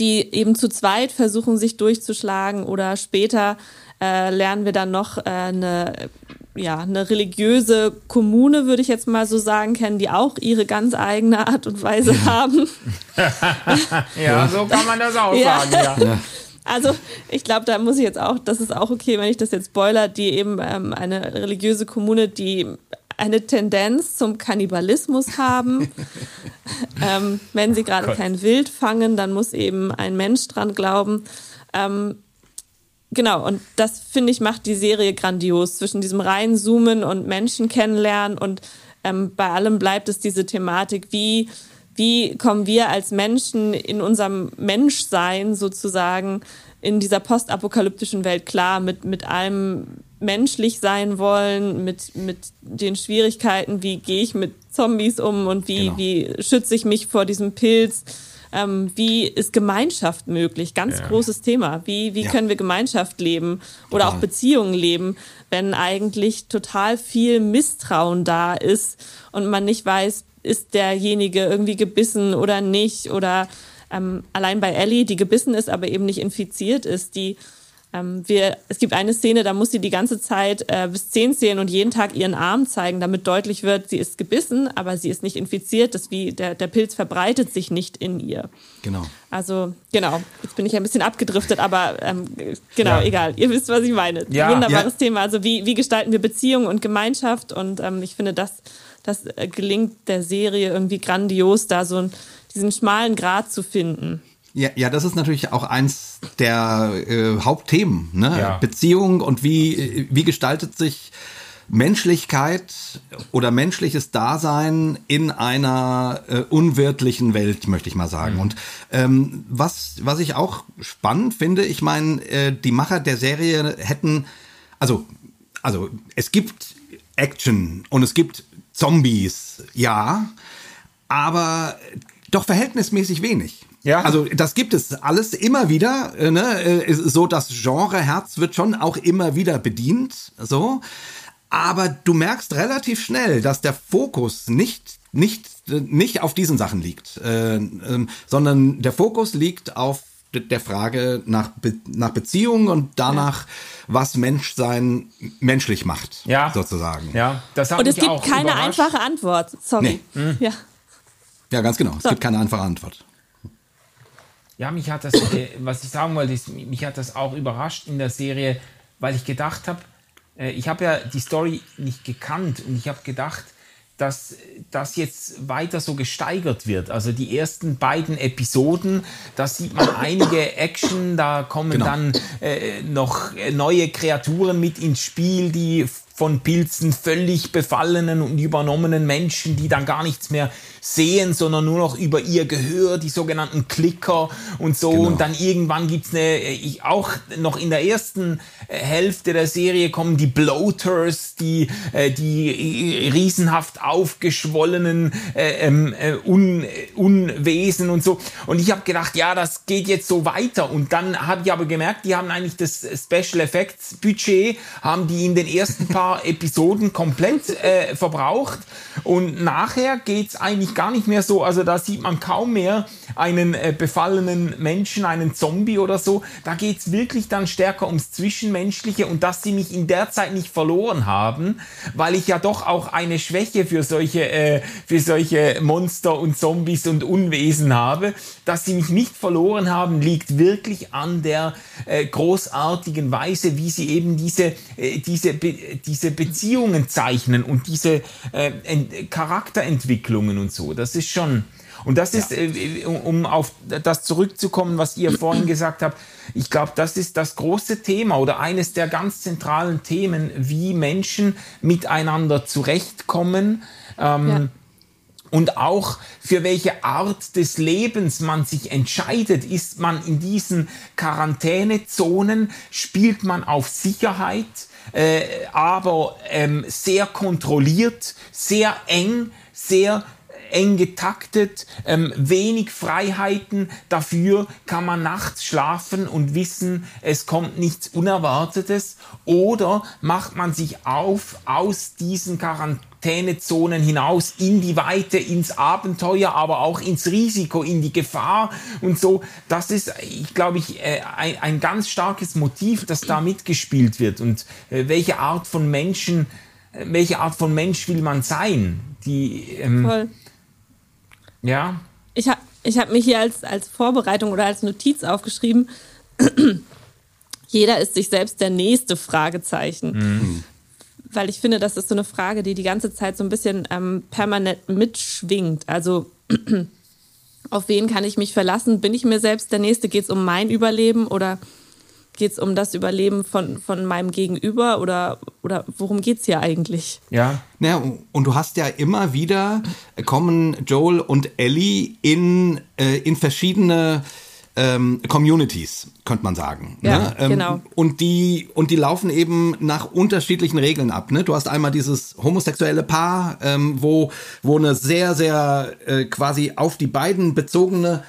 die eben zu zweit versuchen, sich durchzuschlagen. Oder später äh, lernen wir dann noch äh, eine ja, eine religiöse Kommune, würde ich jetzt mal so sagen, kennen, die auch ihre ganz eigene Art und Weise haben. ja, so kann man das auch ja. sagen, ja. Also ich glaube, da muss ich jetzt auch, das ist auch okay, wenn ich das jetzt spoiler, die eben ähm, eine religiöse Kommune, die eine Tendenz zum Kannibalismus haben. ähm, wenn sie gerade kein Wild fangen, dann muss eben ein Mensch dran glauben. Ähm, Genau, und das finde ich macht die Serie grandios zwischen diesem reinzoomen und Menschen kennenlernen und ähm, bei allem bleibt es diese Thematik, wie, wie kommen wir als Menschen in unserem Menschsein sozusagen in dieser postapokalyptischen Welt klar, mit, mit allem menschlich sein wollen, mit, mit den Schwierigkeiten, wie gehe ich mit Zombies um und wie, genau. wie schütze ich mich vor diesem Pilz ähm, wie ist Gemeinschaft möglich? Ganz ja. großes Thema. Wie, wie ja. können wir Gemeinschaft leben oder total. auch Beziehungen leben, wenn eigentlich total viel Misstrauen da ist und man nicht weiß, ist derjenige irgendwie gebissen oder nicht? Oder ähm, allein bei Ellie, die gebissen ist, aber eben nicht infiziert ist, die ähm, wir, es gibt eine Szene, da muss sie die ganze Zeit äh, bis zehn zählen und jeden Tag ihren Arm zeigen, damit deutlich wird, sie ist gebissen, aber sie ist nicht infiziert. Das wie der, der Pilz verbreitet sich nicht in ihr. Genau. Also genau. Jetzt bin ich ein bisschen abgedriftet, aber ähm, genau, ja. egal. Ihr wisst, was ich meine. Ja. Wunderbares ja. Thema. Also wie, wie gestalten wir Beziehungen und Gemeinschaft? Und ähm, ich finde, das, das äh, gelingt der Serie irgendwie grandios, da so diesen schmalen Grat zu finden. Ja, ja, das ist natürlich auch eins der äh, Hauptthemen, ne? Ja. Beziehung und wie, wie gestaltet sich Menschlichkeit oder menschliches Dasein in einer äh, unwirtlichen Welt, möchte ich mal sagen. Mhm. Und ähm, was, was ich auch spannend finde, ich meine, äh, die Macher der Serie hätten, also, also es gibt Action und es gibt Zombies, ja, aber doch verhältnismäßig wenig. Ja. Also das gibt es alles immer wieder. Äh, ne? Äh, so das Genreherz wird schon auch immer wieder bedient. So. Aber du merkst relativ schnell, dass der Fokus nicht, nicht, nicht auf diesen Sachen liegt, äh, äh, sondern der Fokus liegt auf der Frage nach, Be nach Beziehung und danach, ja. was Menschsein menschlich macht, ja. sozusagen. Ja, das hat Und es gibt keine überrascht. einfache Antwort. Sorry. Nee. Mhm. Ja. ja, ganz genau. Es so. gibt keine einfache Antwort. Ja, mich hat das, äh, was ich sagen wollte, ist, mich hat das auch überrascht in der Serie, weil ich gedacht habe, äh, ich habe ja die Story nicht gekannt und ich habe gedacht, dass das jetzt weiter so gesteigert wird. Also die ersten beiden Episoden, da sieht man einige Action, da kommen genau. dann äh, noch neue Kreaturen mit ins Spiel, die von Pilzen völlig befallenen und übernommenen Menschen, die dann gar nichts mehr sehen, sondern nur noch über ihr Gehör, die sogenannten Klicker und so. Genau. Und dann irgendwann gibt's eine, ich, auch noch in der ersten äh, Hälfte der Serie kommen die Bloaters, die, äh, die riesenhaft aufgeschwollenen äh, ähm, äh, Un, Unwesen und so. Und ich habe gedacht, ja, das geht jetzt so weiter. Und dann habe ich aber gemerkt, die haben eigentlich das Special Effects Budget, haben die in den ersten paar paar Episoden komplett äh, verbraucht und nachher geht es eigentlich gar nicht mehr so, also da sieht man kaum mehr einen äh, befallenen Menschen, einen Zombie oder so, da geht es wirklich dann stärker ums Zwischenmenschliche und dass sie mich in der Zeit nicht verloren haben, weil ich ja doch auch eine Schwäche für solche, äh, für solche Monster und Zombies und Unwesen habe, dass sie mich nicht verloren haben, liegt wirklich an der äh, großartigen Weise, wie sie eben diese, äh, diese, diese diese Beziehungen zeichnen und diese äh, Charakterentwicklungen und so. Das ist schon. Und das ist, ja. äh, um auf das zurückzukommen, was ihr vorhin gesagt habt, ich glaube, das ist das große Thema oder eines der ganz zentralen Themen, wie Menschen miteinander zurechtkommen. Ähm, ja. Und auch für welche Art des Lebens man sich entscheidet. Ist man in diesen Quarantänezonen? Spielt man auf Sicherheit? äh, aber ähm, sehr kontrolliert, sehr eng, sehr eng getaktet, ähm, wenig Freiheiten. Dafür kann man nachts schlafen und wissen, es kommt nichts Unerwartetes. Oder macht man sich auf aus diesen Quarantänezonen hinaus in die Weite, ins Abenteuer, aber auch ins Risiko, in die Gefahr und so. Das ist, ich glaube ich, äh, ein, ein ganz starkes Motiv, das da mitgespielt wird. Und äh, welche Art von Menschen, äh, welche Art von Mensch will man sein? Die, ähm. Ja. Ich habe ich hab mir hier als, als Vorbereitung oder als Notiz aufgeschrieben, jeder ist sich selbst der nächste Fragezeichen. Mhm weil ich finde, das ist so eine Frage, die die ganze Zeit so ein bisschen ähm, permanent mitschwingt. Also auf wen kann ich mich verlassen? Bin ich mir selbst der Nächste? Geht es um mein Überleben oder geht es um das Überleben von, von meinem Gegenüber oder, oder worum geht es hier eigentlich? Ja. ja. Und du hast ja immer wieder, kommen Joel und Ellie in, äh, in verschiedene ähm, Communities, könnte man sagen. Ja, ne? ähm, genau. Und die, und die laufen eben nach unterschiedlichen Regeln ab. Ne? Du hast einmal dieses homosexuelle Paar, ähm, wo, wo eine sehr, sehr äh, quasi auf die beiden bezogene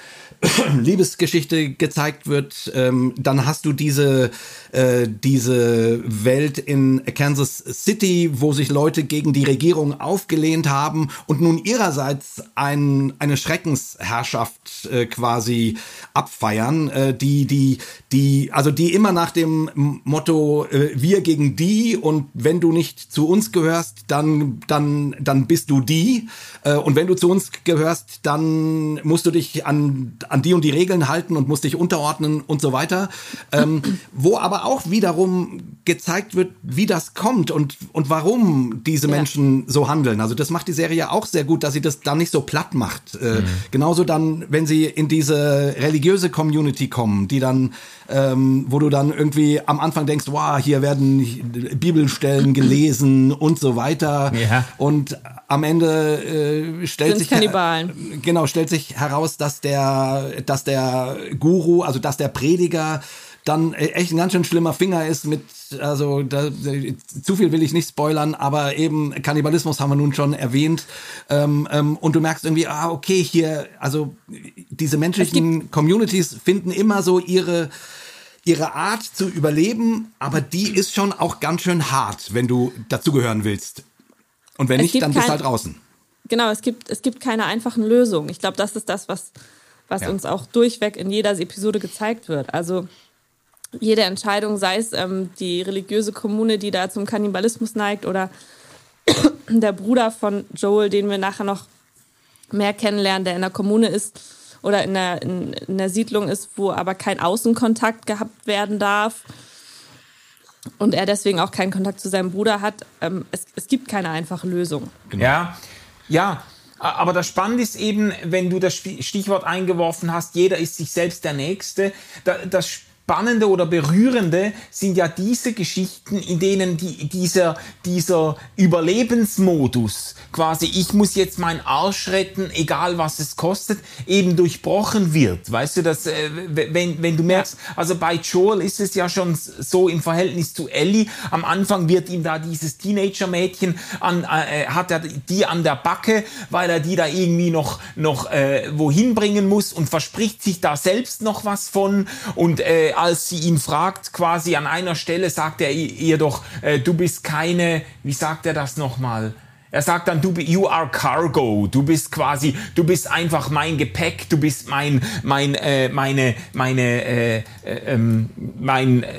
Liebesgeschichte gezeigt wird. Ähm, dann hast du diese, äh, diese Welt in Kansas City, wo sich Leute gegen die Regierung aufgelehnt haben und nun ihrerseits ein, eine Schreckensherrschaft äh, quasi abfeiern, äh, die, die, die, also die immer nach dem Motto äh, wir gegen die und wenn du nicht zu uns gehörst, dann, dann, dann bist du die äh, und wenn du zu uns gehörst, dann musst du dich an an die und die Regeln halten und musst dich unterordnen und so weiter. Ähm, wo aber auch wiederum gezeigt wird, wie das kommt und, und warum diese ja. Menschen so handeln. Also das macht die Serie auch sehr gut, dass sie das dann nicht so platt macht. Äh, mhm. Genauso dann, wenn sie in diese religiöse Community kommen, die dann, ähm, wo du dann irgendwie am Anfang denkst, wow, hier werden Bibelstellen gelesen und so weiter. Ja. Und am Ende äh, stellt Sind's sich Kannibalen. genau stellt sich heraus, dass der dass der Guru, also dass der Prediger dann äh, echt ein ganz schön schlimmer Finger ist mit, also da, zu viel will ich nicht spoilern, aber eben Kannibalismus haben wir nun schon erwähnt. Ähm, ähm, und du merkst irgendwie, ah, okay, hier, also diese menschlichen Communities finden immer so ihre ihre Art zu überleben, aber die ist schon auch ganz schön hart, wenn du dazugehören willst. Und wenn es nicht, dann bist du halt draußen. Genau, es gibt, es gibt keine einfachen Lösungen. Ich glaube, das ist das, was, was ja. uns auch durchweg in jeder Episode gezeigt wird. Also jede Entscheidung, sei es ähm, die religiöse Kommune, die da zum Kannibalismus neigt, oder der Bruder von Joel, den wir nachher noch mehr kennenlernen, der in der Kommune ist oder in der, in, in der Siedlung ist, wo aber kein Außenkontakt gehabt werden darf und er deswegen auch keinen Kontakt zu seinem Bruder hat. Ähm, es, es gibt keine einfache Lösung. Genau. Ja, ja. Aber das Spannende ist eben, wenn du das Stichwort eingeworfen hast, jeder ist sich selbst der Nächste. Das Spannende oder Berührende sind ja diese Geschichten, in denen die, dieser, dieser Überlebensmodus, quasi ich muss jetzt meinen Arsch retten, egal was es kostet, eben durchbrochen wird. Weißt du, dass, äh, wenn, wenn du merkst, also bei Joel ist es ja schon so im Verhältnis zu Ellie, am Anfang wird ihm da dieses Teenager-Mädchen an, äh, hat er die an der Backe, weil er die da irgendwie noch, noch äh, wohin bringen muss und verspricht sich da selbst noch was von und äh, als sie ihn fragt, quasi an einer Stelle sagt er ihr doch, äh, du bist keine, wie sagt er das nochmal? Er sagt dann, du, you are cargo, du bist quasi, du bist einfach mein Gepäck, du bist mein, mein, äh, meine, meine, äh, äh, ähm, mein äh,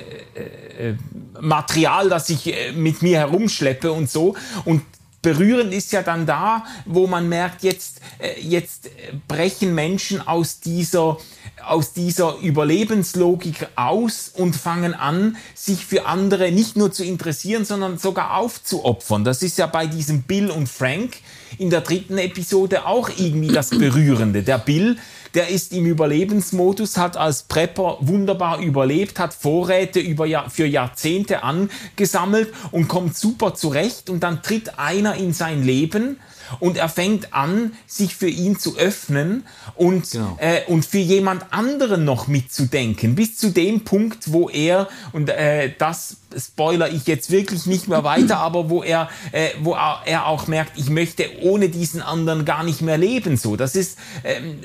äh, Material, das ich äh, mit mir herumschleppe und so. Und berührend ist ja dann da, wo man merkt, jetzt, äh, jetzt brechen Menschen aus dieser aus dieser Überlebenslogik aus und fangen an, sich für andere nicht nur zu interessieren, sondern sogar aufzuopfern. Das ist ja bei diesem Bill und Frank in der dritten Episode auch irgendwie das Berührende. Der Bill, der ist im Überlebensmodus, hat als Prepper wunderbar überlebt, hat Vorräte über Jahr, für Jahrzehnte angesammelt und kommt super zurecht und dann tritt einer in sein Leben, und er fängt an, sich für ihn zu öffnen und, genau. äh, und für jemand anderen noch mitzudenken, bis zu dem Punkt, wo er, und äh, das spoiler ich jetzt wirklich nicht mehr weiter, aber wo er, äh, wo er auch merkt, ich möchte ohne diesen anderen gar nicht mehr leben. So, das ist, ähm,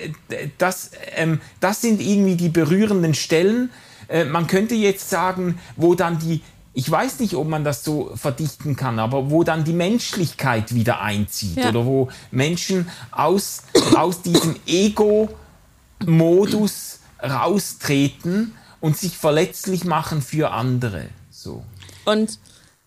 das, ähm, das sind irgendwie die berührenden Stellen. Äh, man könnte jetzt sagen, wo dann die ich weiß nicht, ob man das so verdichten kann, aber wo dann die Menschlichkeit wieder einzieht ja. oder wo Menschen aus, aus diesem Ego-Modus raustreten und sich verletzlich machen für andere. So. Und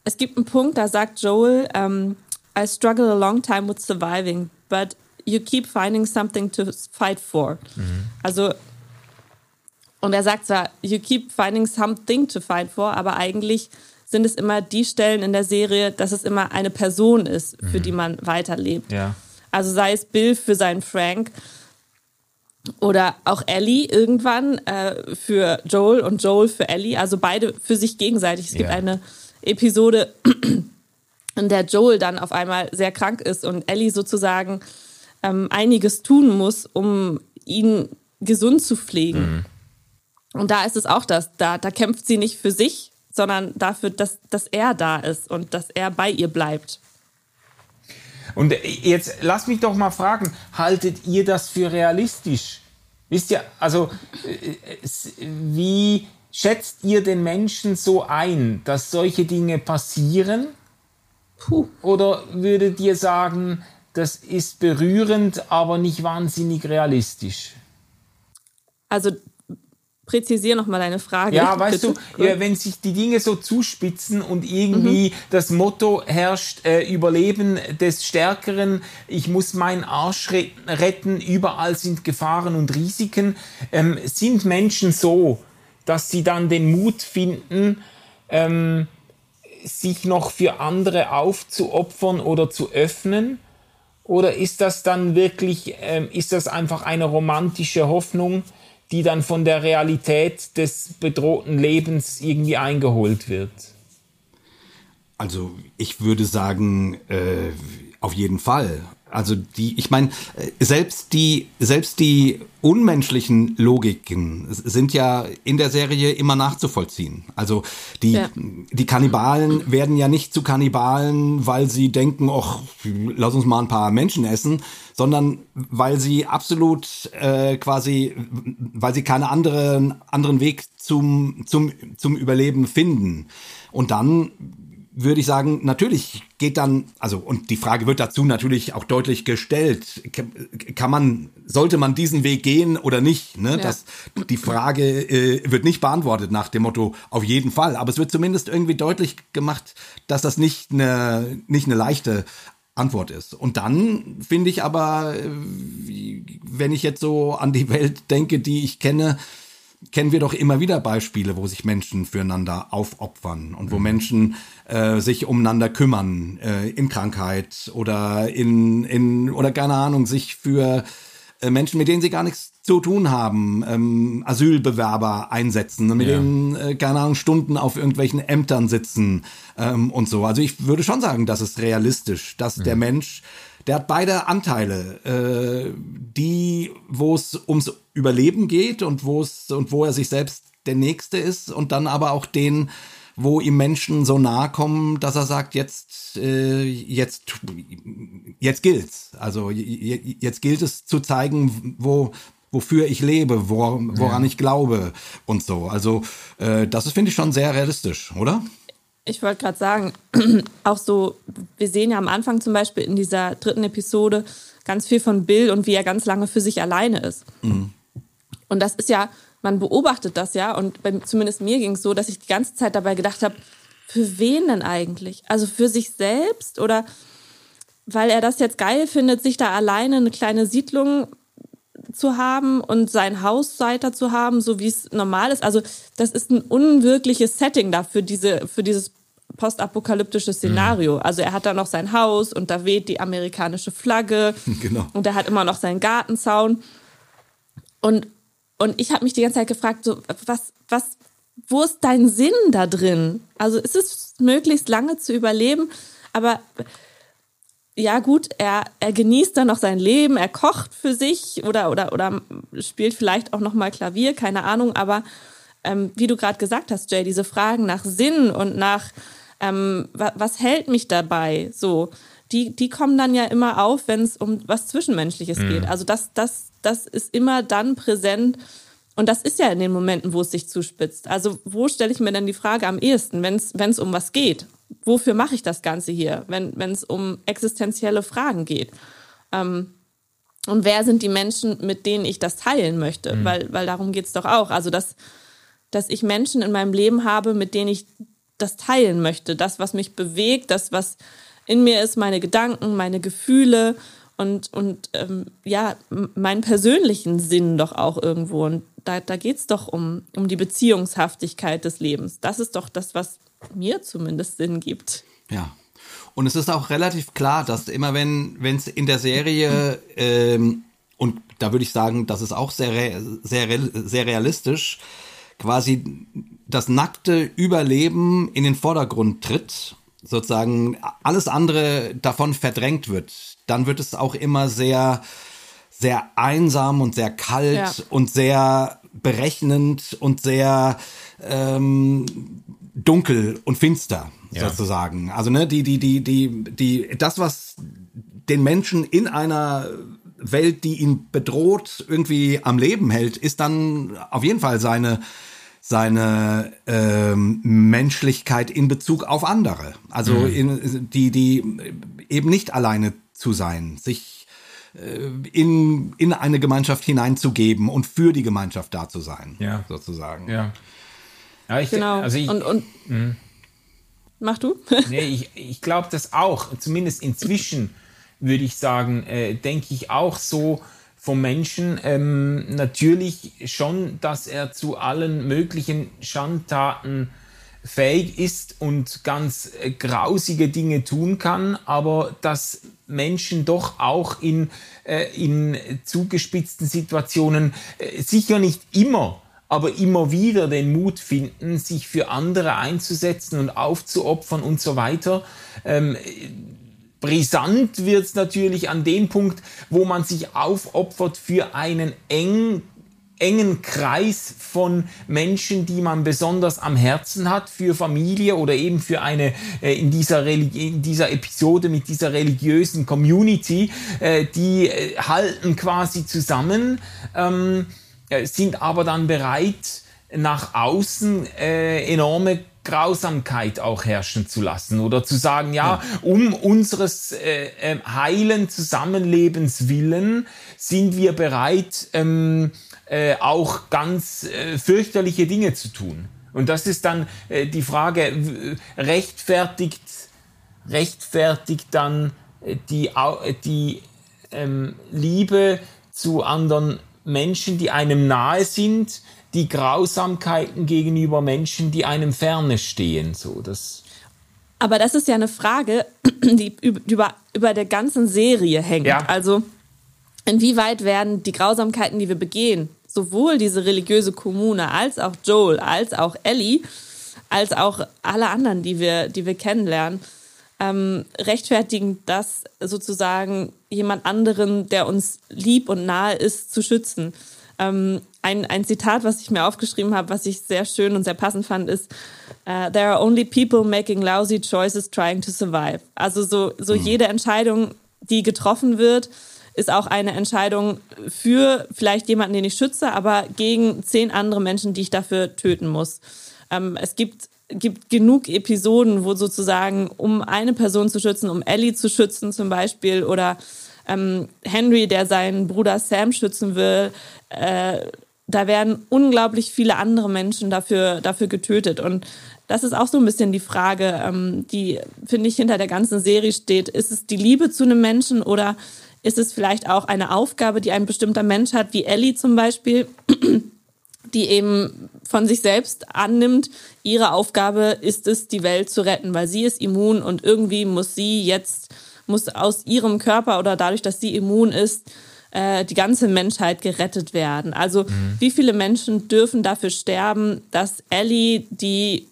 es gibt einen Punkt, da sagt Joel, um, ähm, I struggle a long time with surviving, but you keep finding something to fight for. Mhm. Also und er sagt zwar, you keep finding something to fight for, aber eigentlich sind es immer die Stellen in der Serie, dass es immer eine Person ist, für mhm. die man weiterlebt. Ja. Also sei es Bill für seinen Frank oder auch Ellie irgendwann äh, für Joel und Joel für Ellie, also beide für sich gegenseitig. Es gibt ja. eine Episode, in der Joel dann auf einmal sehr krank ist und Ellie sozusagen ähm, einiges tun muss, um ihn gesund zu pflegen. Mhm. Und da ist es auch das. Da, da kämpft sie nicht für sich, sondern dafür, dass, dass er da ist und dass er bei ihr bleibt. Und jetzt lass mich doch mal fragen, haltet ihr das für realistisch? Wisst ihr, also wie schätzt ihr den Menschen so ein, dass solche Dinge passieren? Puh. Oder würdet ihr sagen, das ist berührend, aber nicht wahnsinnig realistisch? Also präzisiere nochmal deine Frage. Ja, weißt Bitte. du, ja, wenn sich die Dinge so zuspitzen und irgendwie mhm. das Motto herrscht, äh, Überleben des Stärkeren, ich muss meinen Arsch retten, überall sind Gefahren und Risiken, ähm, sind Menschen so, dass sie dann den Mut finden, ähm, sich noch für andere aufzuopfern oder zu öffnen? Oder ist das dann wirklich, ähm, ist das einfach eine romantische Hoffnung, die dann von der Realität des bedrohten Lebens irgendwie eingeholt wird? Also ich würde sagen, äh, auf jeden Fall. Also die, ich meine, selbst die, selbst die unmenschlichen Logiken sind ja in der Serie immer nachzuvollziehen. Also die, ja. die Kannibalen werden ja nicht zu Kannibalen, weil sie denken, ach, lass uns mal ein paar Menschen essen, sondern weil sie absolut äh, quasi, weil sie keine anderen anderen Weg zum zum zum Überleben finden. Und dann würde ich sagen, natürlich geht dann, also und die Frage wird dazu natürlich auch deutlich gestellt, kann man, sollte man diesen Weg gehen oder nicht? Ne? Ja. Das, die Frage äh, wird nicht beantwortet nach dem Motto auf jeden Fall, aber es wird zumindest irgendwie deutlich gemacht, dass das nicht eine, nicht eine leichte Antwort ist. Und dann finde ich aber, äh, wenn ich jetzt so an die Welt denke, die ich kenne, kennen wir doch immer wieder Beispiele, wo sich Menschen füreinander aufopfern und wo mhm. Menschen äh, sich umeinander kümmern äh, in Krankheit oder in, in oder keine Ahnung, sich für äh, Menschen, mit denen sie gar nichts zu tun haben, ähm, Asylbewerber einsetzen, mit ja. denen, äh, keine Ahnung, Stunden auf irgendwelchen Ämtern sitzen ähm, und so. Also ich würde schon sagen, das ist realistisch, dass mhm. der Mensch der hat beide Anteile, äh, die, wo es ums Überleben geht und wo es und wo er sich selbst der Nächste ist und dann aber auch den, wo ihm Menschen so nahe kommen, dass er sagt, jetzt, äh, jetzt, jetzt gilt's. Also jetzt gilt es zu zeigen, wo, wofür ich lebe, wor, woran ja. ich glaube und so. Also äh, das ist, finde ich, schon sehr realistisch, oder? Ich wollte gerade sagen, auch so, wir sehen ja am Anfang zum Beispiel in dieser dritten Episode ganz viel von Bill und wie er ganz lange für sich alleine ist. Mhm. Und das ist ja, man beobachtet das ja und bei, zumindest mir ging es so, dass ich die ganze Zeit dabei gedacht habe, für wen denn eigentlich? Also für sich selbst oder weil er das jetzt geil findet, sich da alleine eine kleine Siedlung zu haben und sein Haus weiter zu haben, so wie es normal ist. Also das ist ein unwirkliches Setting da für diese für dieses postapokalyptische Szenario. Mhm. Also er hat da noch sein Haus und da weht die amerikanische Flagge genau. und er hat immer noch seinen Gartenzaun. Und, und ich habe mich die ganze Zeit gefragt, so, was, was, wo ist dein Sinn da drin? Also ist es möglichst lange zu überleben, aber ja gut, er, er genießt dann noch sein Leben, er kocht für sich oder, oder, oder spielt vielleicht auch noch mal Klavier, keine Ahnung, aber ähm, wie du gerade gesagt hast, Jay, diese Fragen nach Sinn und nach ähm, was, was hält mich dabei? So, die, die kommen dann ja immer auf, wenn es um was Zwischenmenschliches mhm. geht. Also das, das, das ist immer dann präsent. Und das ist ja in den Momenten, wo es sich zuspitzt. Also wo stelle ich mir denn die Frage am ehesten, wenn es um was geht? Wofür mache ich das Ganze hier, wenn es um existenzielle Fragen geht? Ähm, und wer sind die Menschen, mit denen ich das teilen möchte? Mhm. Weil, weil darum geht's doch auch. Also, dass, dass ich Menschen in meinem Leben habe, mit denen ich das teilen möchte, das, was mich bewegt, das, was in mir ist, meine Gedanken, meine Gefühle und, und ähm, ja, meinen persönlichen Sinn doch auch irgendwo. Und da, da geht es doch um, um die Beziehungshaftigkeit des Lebens. Das ist doch das, was mir zumindest Sinn gibt. Ja. Und es ist auch relativ klar, dass immer wenn es in der Serie ähm, und da würde ich sagen, das ist auch sehr, sehr, sehr realistisch, quasi das nackte Überleben in den Vordergrund tritt, sozusagen alles andere davon verdrängt wird, dann wird es auch immer sehr, sehr einsam und sehr kalt ja. und sehr berechnend und sehr ähm, dunkel und finster ja. sozusagen. Also ne, die, die, die, die, die, das was den Menschen in einer Welt, die ihn bedroht, irgendwie am Leben hält, ist dann auf jeden Fall seine seine ähm, Menschlichkeit in Bezug auf andere. Also mhm. in, die, die eben nicht alleine zu sein, sich äh, in, in eine Gemeinschaft hineinzugeben und für die Gemeinschaft da zu sein, ja. sozusagen. Ja. ja ich, genau. Also ich, und, und mh. mach du? nee, ich, ich glaube das auch. Zumindest inzwischen würde ich sagen, äh, denke ich auch so, vom Menschen ähm, natürlich schon, dass er zu allen möglichen Schandtaten fähig ist und ganz äh, grausige Dinge tun kann, aber dass Menschen doch auch in, äh, in zugespitzten Situationen äh, sicher nicht immer, aber immer wieder den Mut finden, sich für andere einzusetzen und aufzuopfern und so weiter. Ähm, brisant wird es natürlich an dem Punkt, wo man sich aufopfert für einen eng engen Kreis von Menschen, die man besonders am Herzen hat, für Familie oder eben für eine äh, in dieser in dieser Episode mit dieser religiösen Community, äh, die äh, halten quasi zusammen, ähm, äh, sind aber dann bereit nach außen äh, enorme Grausamkeit auch herrschen zu lassen oder zu sagen, ja, um unseres äh, äh, heilen Zusammenlebens willen sind wir bereit, ähm, äh, auch ganz äh, fürchterliche Dinge zu tun. Und das ist dann äh, die Frage, rechtfertigt, rechtfertigt dann äh, die, die ähm, Liebe zu anderen Menschen, die einem nahe sind, die Grausamkeiten gegenüber Menschen, die einem ferne stehen. So, das Aber das ist ja eine Frage, die über, über der ganzen Serie hängt. Ja. Also inwieweit werden die Grausamkeiten, die wir begehen, sowohl diese religiöse Kommune als auch Joel, als auch Ellie, als auch alle anderen, die wir, die wir kennenlernen, ähm, rechtfertigen das sozusagen jemand anderen, der uns lieb und nahe ist, zu schützen. Ähm, ein, ein Zitat, was ich mir aufgeschrieben habe, was ich sehr schön und sehr passend fand, ist uh, There are only people making lousy choices trying to survive. Also so, so mhm. jede Entscheidung, die getroffen wird, ist auch eine Entscheidung für vielleicht jemanden, den ich schütze, aber gegen zehn andere Menschen, die ich dafür töten muss. Ähm, es gibt, gibt genug Episoden, wo sozusagen, um eine Person zu schützen, um Ellie zu schützen zum Beispiel, oder ähm, Henry, der seinen Bruder Sam schützen will, äh, da werden unglaublich viele andere Menschen dafür, dafür getötet. Und das ist auch so ein bisschen die Frage, ähm, die, finde ich, hinter der ganzen Serie steht. Ist es die Liebe zu einem Menschen oder ist es vielleicht auch eine Aufgabe, die ein bestimmter Mensch hat, wie Ellie zum Beispiel, die eben von sich selbst annimmt, ihre Aufgabe ist es, die Welt zu retten, weil sie ist immun und irgendwie muss sie jetzt, muss aus ihrem Körper oder dadurch, dass sie immun ist, äh, die ganze Menschheit gerettet werden. Also mhm. wie viele Menschen dürfen dafür sterben, dass Ellie, die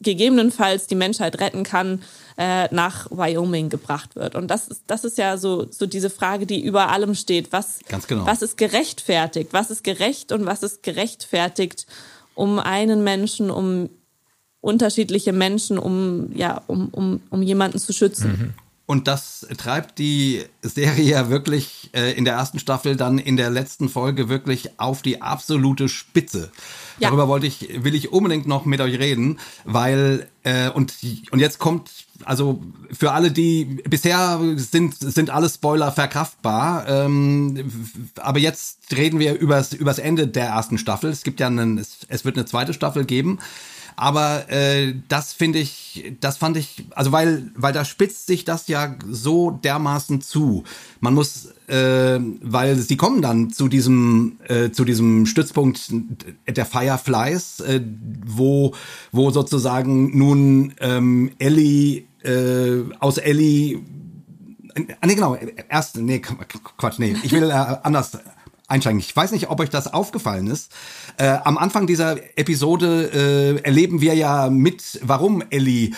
gegebenenfalls die Menschheit retten kann, äh, nach Wyoming gebracht wird. Und das ist, das ist ja so, so diese Frage, die über allem steht. Was, genau. was ist gerechtfertigt? Was ist gerecht und was ist gerechtfertigt, um einen Menschen, um unterschiedliche Menschen, um, ja, um, um, um jemanden zu schützen? Mhm. Und das treibt die Serie ja wirklich äh, in der ersten Staffel dann in der letzten Folge wirklich auf die absolute Spitze. Ja. Darüber wollte ich, will ich unbedingt noch mit euch reden, weil äh, und und jetzt kommt also für alle, die bisher sind sind alle Spoiler verkraftbar, ähm, aber jetzt reden wir übers übers Ende der ersten Staffel. Es gibt ja einen, es, es wird eine zweite Staffel geben. Aber äh, das finde ich, das fand ich, also weil, weil da spitzt sich das ja so dermaßen zu. Man muss, äh, weil sie kommen dann zu diesem, äh, zu diesem Stützpunkt der Fireflies, äh, wo, wo sozusagen nun ähm, Ellie äh, aus Ellie Ah, nee, genau. Erst, nee, Quatsch, nee. Ich will äh, anders einsteigen. Ich weiß nicht, ob euch das aufgefallen ist. Äh, am Anfang dieser Episode äh, erleben wir ja mit, warum Ellie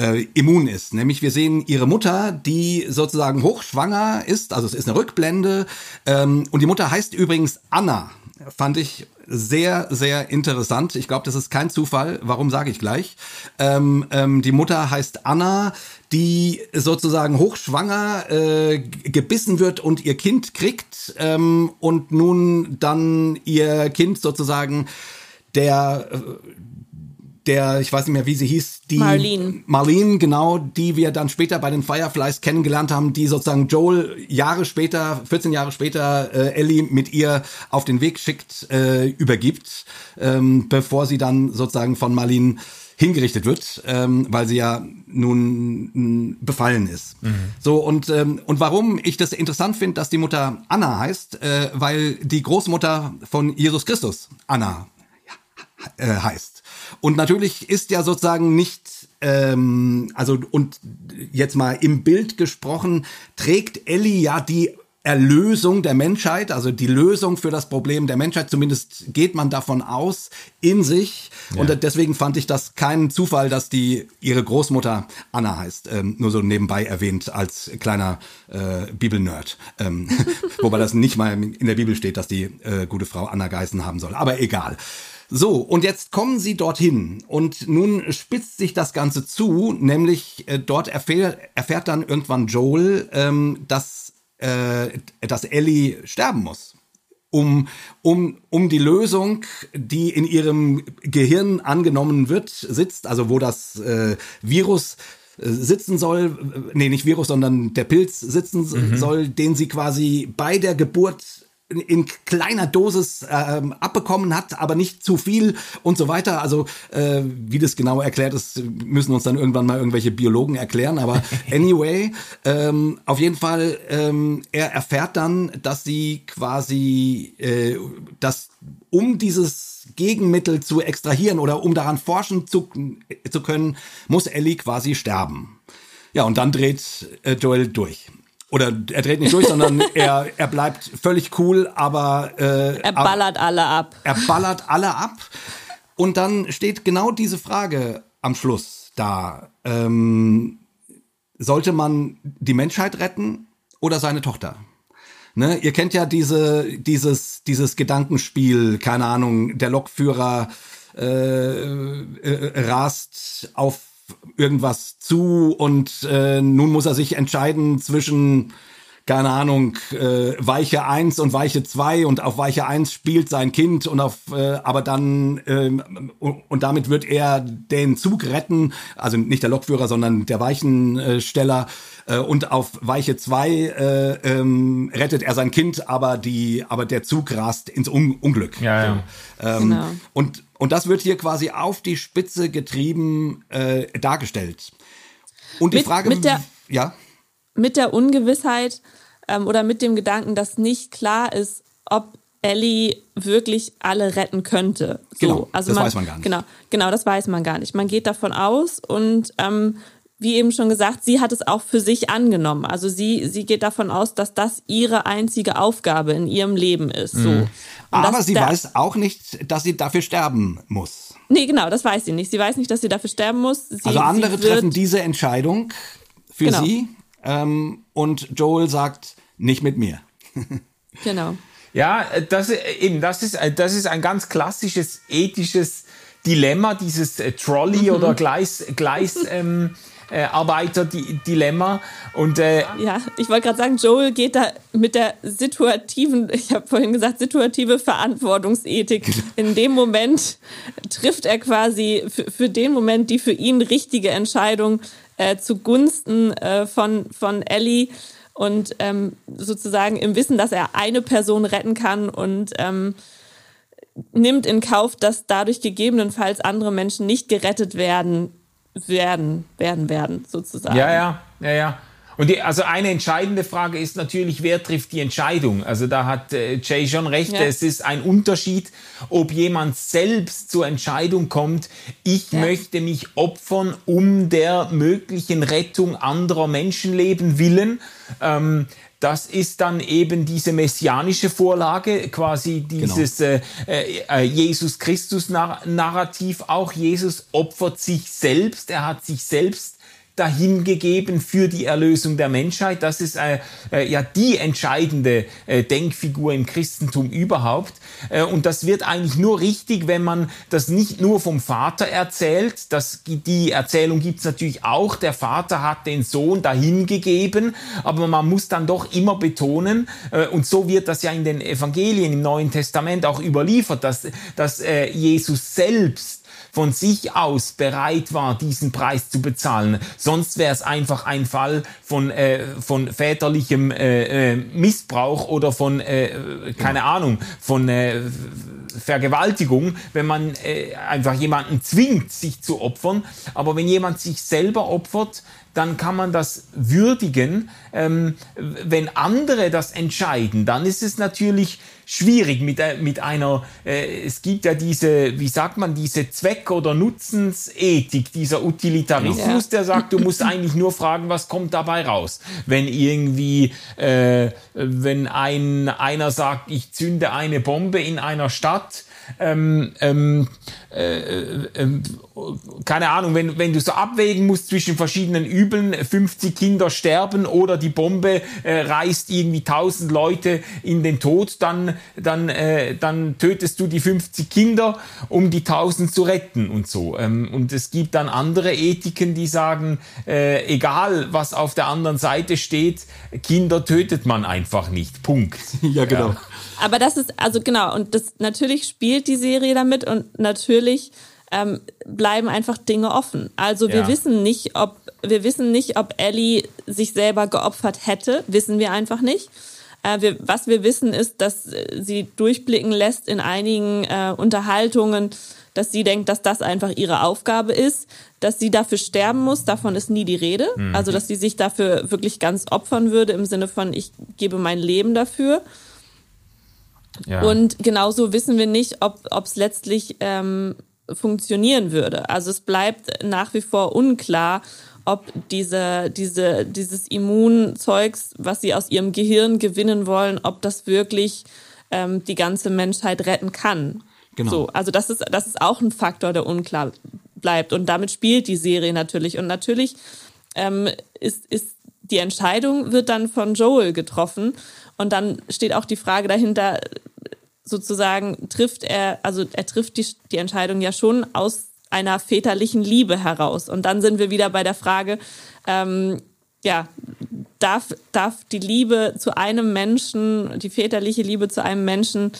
äh, immun ist. Nämlich wir sehen ihre Mutter, die sozusagen hochschwanger ist, also es ist eine Rückblende. Ähm, und die Mutter heißt übrigens Anna. Fand ich sehr, sehr interessant. Ich glaube, das ist kein Zufall. Warum sage ich gleich? Ähm, ähm, die Mutter heißt Anna, die sozusagen hochschwanger äh, gebissen wird und ihr Kind kriegt ähm, und nun dann ihr Kind sozusagen der äh, der, ich weiß nicht mehr, wie sie hieß, die Marlene. Marlene, genau, die wir dann später bei den Fireflies kennengelernt haben, die sozusagen Joel Jahre später, 14 Jahre später, äh, Ellie mit ihr auf den Weg schickt, äh, übergibt, ähm, bevor sie dann sozusagen von Marlene hingerichtet wird, ähm, weil sie ja nun befallen ist. Mhm. So und ähm, und warum ich das interessant finde, dass die Mutter Anna heißt, äh, weil die Großmutter von Jesus Christus Anna äh, heißt. Und natürlich ist ja sozusagen nicht, ähm, also und jetzt mal im Bild gesprochen, trägt Ellie ja die Erlösung der Menschheit, also die Lösung für das Problem der Menschheit, zumindest geht man davon aus, in sich. Ja. Und deswegen fand ich das keinen Zufall, dass die ihre Großmutter Anna heißt. Ähm, nur so nebenbei erwähnt als kleiner äh, Bibelnerd. Ähm, wobei das nicht mal in der Bibel steht, dass die äh, gute Frau Anna Geißen haben soll. Aber egal. So, und jetzt kommen sie dorthin und nun spitzt sich das Ganze zu, nämlich äh, dort erfährt, erfährt dann irgendwann Joel, ähm, dass äh, dass Ellie sterben muss. Um, um, um die Lösung, die in ihrem Gehirn angenommen wird, sitzt, also wo das äh, Virus äh, sitzen soll, äh, nee, nicht Virus, sondern der Pilz sitzen mhm. soll, den sie quasi bei der Geburt in kleiner Dosis ähm, abbekommen hat, aber nicht zu viel und so weiter. Also äh, wie das genau erklärt ist, müssen uns dann irgendwann mal irgendwelche Biologen erklären. Aber anyway, ähm, auf jeden Fall, ähm, er erfährt dann, dass sie quasi, äh, dass um dieses Gegenmittel zu extrahieren oder um daran forschen zu, zu können, muss Ellie quasi sterben. Ja, und dann dreht äh, Joel durch. Oder er dreht nicht durch, sondern er, er bleibt völlig cool, aber äh, er ballert ab, alle ab. Er ballert alle ab. Und dann steht genau diese Frage am Schluss da. Ähm, sollte man die Menschheit retten oder seine Tochter? Ne, ihr kennt ja diese, dieses, dieses Gedankenspiel, keine Ahnung, der Lokführer äh, äh, rast auf irgendwas zu und äh, nun muss er sich entscheiden zwischen keine Ahnung, äh, Weiche 1 und Weiche 2 und auf Weiche 1 spielt sein Kind und auf äh, aber dann ähm, und damit wird er den Zug retten, also nicht der Lokführer, sondern der Weichensteller. äh, und auf Weiche 2 äh, ähm, rettet er sein Kind, aber die aber der Zug rast ins Un Unglück. Ja, ja. Ähm, genau. Und und das wird hier quasi auf die Spitze getrieben äh, dargestellt. Und die mit, Frage, mit der, ja, mit der Ungewissheit ähm, oder mit dem Gedanken, dass nicht klar ist, ob Ellie wirklich alle retten könnte. So, genau, also das man, weiß man gar nicht. Genau, genau, das weiß man gar nicht. Man geht davon aus und ähm, wie eben schon gesagt, sie hat es auch für sich angenommen. Also sie, sie geht davon aus, dass das ihre einzige Aufgabe in ihrem Leben ist. So. Mhm. Aber sie weiß auch nicht, dass sie dafür sterben muss. Nee, genau, das weiß sie nicht. Sie weiß nicht, dass sie dafür sterben muss. Sie, also andere treffen diese Entscheidung für genau. sie ähm, und Joel sagt, nicht mit mir. genau. Ja, das, eben, das, ist, das ist ein ganz klassisches ethisches Dilemma, dieses äh, Trolley- mhm. oder Gleis, Gleis ähm, äh, Arbeiter-Dilemma. Und äh, ja, ich wollte gerade sagen, Joel geht da mit der situativen, ich habe vorhin gesagt, situative Verantwortungsethik. Genau. In dem Moment trifft er quasi für, für den Moment die für ihn richtige Entscheidung äh, zugunsten äh, von, von Ellie und ähm, sozusagen im Wissen, dass er eine Person retten kann und ähm, nimmt in Kauf, dass dadurch gegebenenfalls andere Menschen nicht gerettet werden, werden, werden, werden, sozusagen. Ja, ja, ja, ja. Und die, also eine entscheidende Frage ist natürlich, wer trifft die Entscheidung? Also da hat äh, Jay schon recht, ja. es ist ein Unterschied, ob jemand selbst zur Entscheidung kommt, ich ja. möchte mich opfern um der möglichen Rettung anderer Menschenleben willen. Ähm, das ist dann eben diese messianische Vorlage, quasi dieses genau. äh, äh, Jesus Christus Narrativ. Auch Jesus opfert sich selbst, er hat sich selbst dahingegeben für die Erlösung der Menschheit. Das ist äh, äh, ja die entscheidende äh, Denkfigur im Christentum überhaupt. Äh, und das wird eigentlich nur richtig, wenn man das nicht nur vom Vater erzählt. Das, die Erzählung gibt's natürlich auch. Der Vater hat den Sohn dahingegeben, aber man muss dann doch immer betonen, äh, und so wird das ja in den Evangelien im Neuen Testament auch überliefert, dass, dass äh, Jesus selbst von sich aus bereit war, diesen Preis zu bezahlen. Sonst wäre es einfach ein Fall von, äh, von väterlichem äh, äh Missbrauch oder von, äh, keine genau. Ahnung, von äh, Vergewaltigung, wenn man äh, einfach jemanden zwingt, sich zu opfern. Aber wenn jemand sich selber opfert, dann kann man das würdigen. Ähm, wenn andere das entscheiden, dann ist es natürlich schwierig mit, äh, mit einer, äh, es gibt ja diese, wie sagt man, diese Zweck- oder Nutzensethik, dieser Utilitarismus, ja. der sagt, du musst eigentlich nur fragen, was kommt dabei raus. Wenn irgendwie, äh, wenn ein, einer sagt, ich zünde eine Bombe in einer Stadt, ähm, ähm, äh, äh, keine Ahnung, wenn, wenn du so abwägen musst zwischen verschiedenen Übeln, 50 Kinder sterben oder die Bombe äh, reißt irgendwie 1000 Leute in den Tod, dann, dann, äh, dann tötest du die 50 Kinder, um die 1000 zu retten und so. Ähm, und es gibt dann andere Ethiken, die sagen, äh, egal was auf der anderen Seite steht, Kinder tötet man einfach nicht. Punkt. Ja, genau. Ja. Aber das ist, also genau, und das natürlich spielt die Serie damit und natürlich ähm, bleiben einfach Dinge offen. Also wir ja. wissen nicht, ob wir wissen nicht, ob Ellie sich selber geopfert hätte, wissen wir einfach nicht. Äh, wir, was wir wissen ist, dass sie durchblicken lässt in einigen äh, Unterhaltungen, dass sie denkt, dass das einfach ihre Aufgabe ist, dass sie dafür sterben muss, davon ist nie die Rede. Mhm. Also dass sie sich dafür wirklich ganz opfern würde im Sinne von, ich gebe mein Leben dafür. Ja. Und genauso wissen wir nicht, ob es letztlich ähm, funktionieren würde. Also es bleibt nach wie vor unklar, ob diese, diese, dieses Immunzeugs, was sie aus ihrem Gehirn gewinnen wollen, ob das wirklich ähm, die ganze Menschheit retten kann. Genau. So, also das ist, das ist auch ein Faktor, der unklar bleibt. Und damit spielt die Serie natürlich. Und natürlich ähm, ist, ist die Entscheidung wird dann von Joel getroffen. Und dann steht auch die Frage dahinter, sozusagen trifft er, also er trifft die, die Entscheidung ja schon aus einer väterlichen Liebe heraus. Und dann sind wir wieder bei der Frage, ähm, ja, darf, darf die Liebe zu einem Menschen, die väterliche Liebe zu einem Menschen,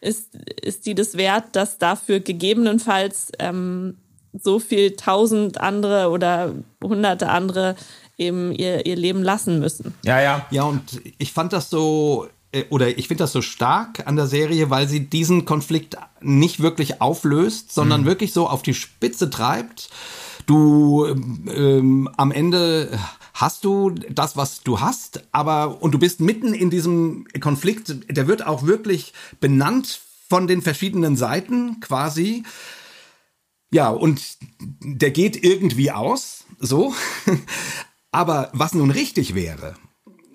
ist, ist die das wert, dass dafür gegebenenfalls ähm, so viel tausend andere oder hunderte andere eben ihr, ihr Leben lassen müssen. Ja, ja. Ja, und ich fand das so, äh, oder ich finde das so stark an der Serie, weil sie diesen Konflikt nicht wirklich auflöst, sondern mhm. wirklich so auf die Spitze treibt. Du ähm, am Ende hast du das, was du hast, aber und du bist mitten in diesem Konflikt, der wird auch wirklich benannt von den verschiedenen Seiten quasi. Ja, und der geht irgendwie aus, so. Aber was nun richtig wäre,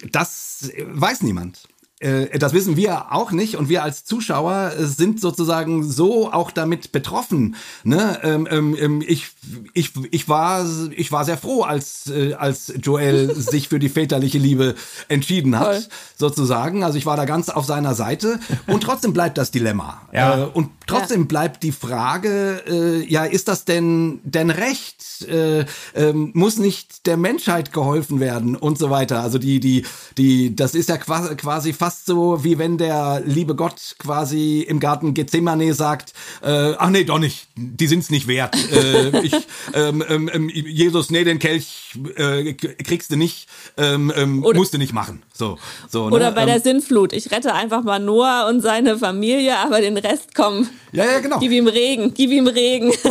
das weiß niemand. Äh, das wissen wir auch nicht und wir als Zuschauer sind sozusagen so auch damit betroffen. Ne? Ähm, ähm, ähm ich, ich, ich, war, ich war sehr froh, als, äh, als Joel sich für die väterliche Liebe entschieden hat, Voll. sozusagen. Also ich war da ganz auf seiner Seite und trotzdem bleibt das Dilemma. Ja. Äh, und trotzdem ja. bleibt die Frage, äh, ja, ist das denn, denn recht? Äh, ähm, muss nicht der Menschheit geholfen werden und so weiter? Also die, die, die, das ist ja quasi fast fast so, wie wenn der liebe Gott quasi im Garten Gethsemane sagt, äh, ach nee, doch nicht, die sind's nicht wert. äh, ich, ähm, ähm, ähm, Jesus, nee, den Kelch äh, kriegst du nicht, ähm, ähm, oder, musst du nicht machen. So, so, ne? Oder bei der ähm, Sintflut, ich rette einfach mal Noah und seine Familie, aber den Rest komm. Ja, ja, genau. Gib ihm Regen, gib ihm Regen.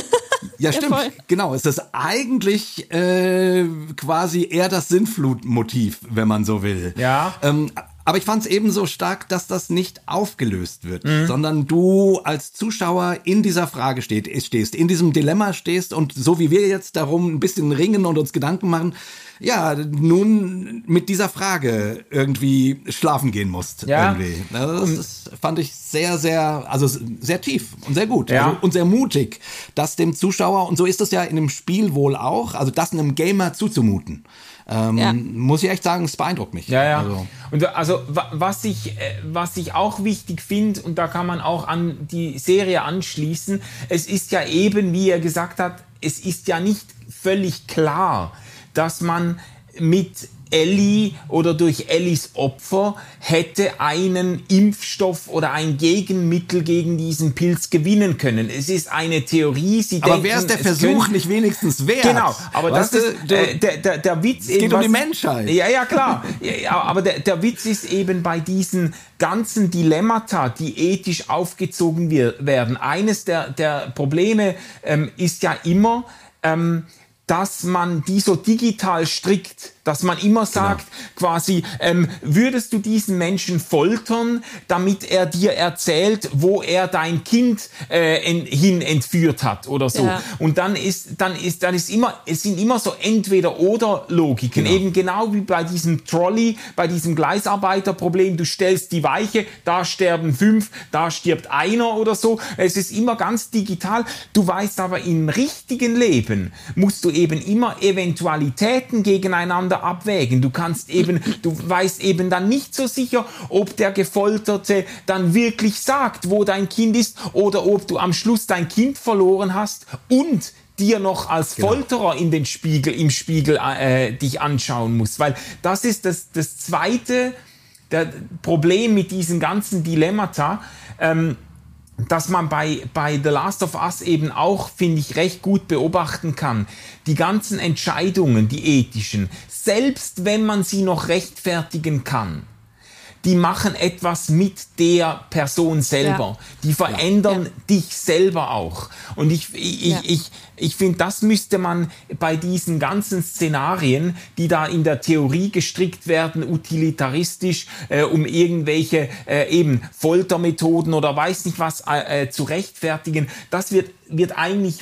Ja, stimmt. Ja, genau. Es ist eigentlich äh, quasi eher das Sinnflutmotiv, wenn man so will. Ja. Ähm, aber ich fand es ebenso stark, dass das nicht aufgelöst wird, mhm. sondern du als Zuschauer in dieser Frage steht, stehst, in diesem Dilemma stehst und so wie wir jetzt darum ein bisschen ringen und uns Gedanken machen, ja, nun mit dieser Frage irgendwie schlafen gehen musst. Ja. Irgendwie. Das, das fand ich sehr, sehr, also sehr tief und sehr gut ja. also, und sehr mutig, das dem Zuschauer, und so ist es ja in dem Spiel wohl auch, also das einem Gamer zuzumuten. Ähm, ja. Muss ich echt sagen, es beeindruckt mich. Ja, ja. Also. Und also was ich, äh, was ich auch wichtig finde, und da kann man auch an die Serie anschließen, es ist ja eben, wie er gesagt hat, es ist ja nicht völlig klar, dass man mit Ellie oder durch Ellies Opfer hätte einen Impfstoff oder ein Gegenmittel gegen diesen Pilz gewinnen können. Es ist eine Theorie. Sie aber wäre es der Versuch nicht wenigstens wert? Genau, aber weißt das ist äh, der, der, der Witz. Es geht um die Menschheit. Ja, ja, klar. ja, aber der, der Witz ist eben bei diesen ganzen Dilemmata, die ethisch aufgezogen werden. Eines der, der Probleme ähm, ist ja immer, ähm, dass man die so digital strickt dass man immer genau. sagt, genau. quasi, ähm, würdest du diesen Menschen foltern, damit er dir erzählt, wo er dein Kind äh, en, hin entführt hat oder so. Ja. Und dann ist, dann ist, dann ist immer, es sind immer so entweder oder Logiken. Genau. Eben genau wie bei diesem Trolley, bei diesem Gleisarbeiterproblem. Du stellst die Weiche, da sterben fünf, da stirbt einer oder so. Es ist immer ganz digital. Du weißt aber im richtigen Leben musst du eben immer Eventualitäten gegeneinander gegeneinander abwägen. Du kannst eben, du weißt eben dann nicht so sicher, ob der Gefolterte dann wirklich sagt, wo dein Kind ist oder ob du am Schluss dein Kind verloren hast und dir noch als genau. Folterer in den Spiegel, im Spiegel äh, dich anschauen musst. Weil das ist das, das zweite der Problem mit diesen ganzen Dilemmata. Ähm, dass man bei, bei The Last of Us eben auch, finde ich, recht gut beobachten kann. Die ganzen Entscheidungen, die ethischen, selbst wenn man sie noch rechtfertigen kann, die machen etwas mit der Person selber. Ja. Die verändern ja. dich selber auch. Und ich, ich, ja. ich, ich finde, das müsste man bei diesen ganzen Szenarien, die da in der Theorie gestrickt werden, utilitaristisch, äh, um irgendwelche äh, eben Foltermethoden oder weiß nicht was äh, äh zu rechtfertigen, das wird, wird eigentlich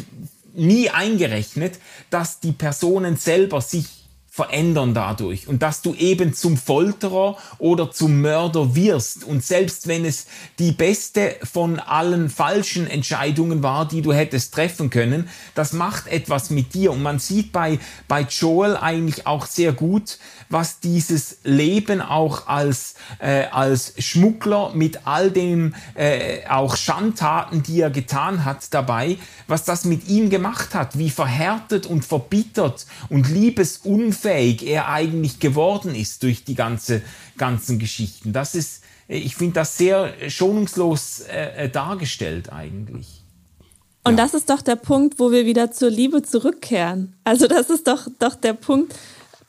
nie eingerechnet, dass die Personen selber sich verändern dadurch. Und dass du eben zum Folterer oder zum Mörder wirst. Und selbst wenn es die beste von allen falschen Entscheidungen war, die du hättest treffen können, das macht etwas mit dir. Und man sieht bei bei Joel eigentlich auch sehr gut, was dieses Leben auch als, äh, als Schmuggler mit all den äh, auch Schandtaten, die er getan hat dabei, was das mit ihm gemacht hat, wie verhärtet und verbittert und liebesunfähig er eigentlich geworden ist durch die ganze, ganzen Geschichten. Das ist, ich finde das sehr schonungslos äh, äh dargestellt eigentlich. Und ja. das ist doch der Punkt, wo wir wieder zur Liebe zurückkehren. Also das ist doch, doch der Punkt,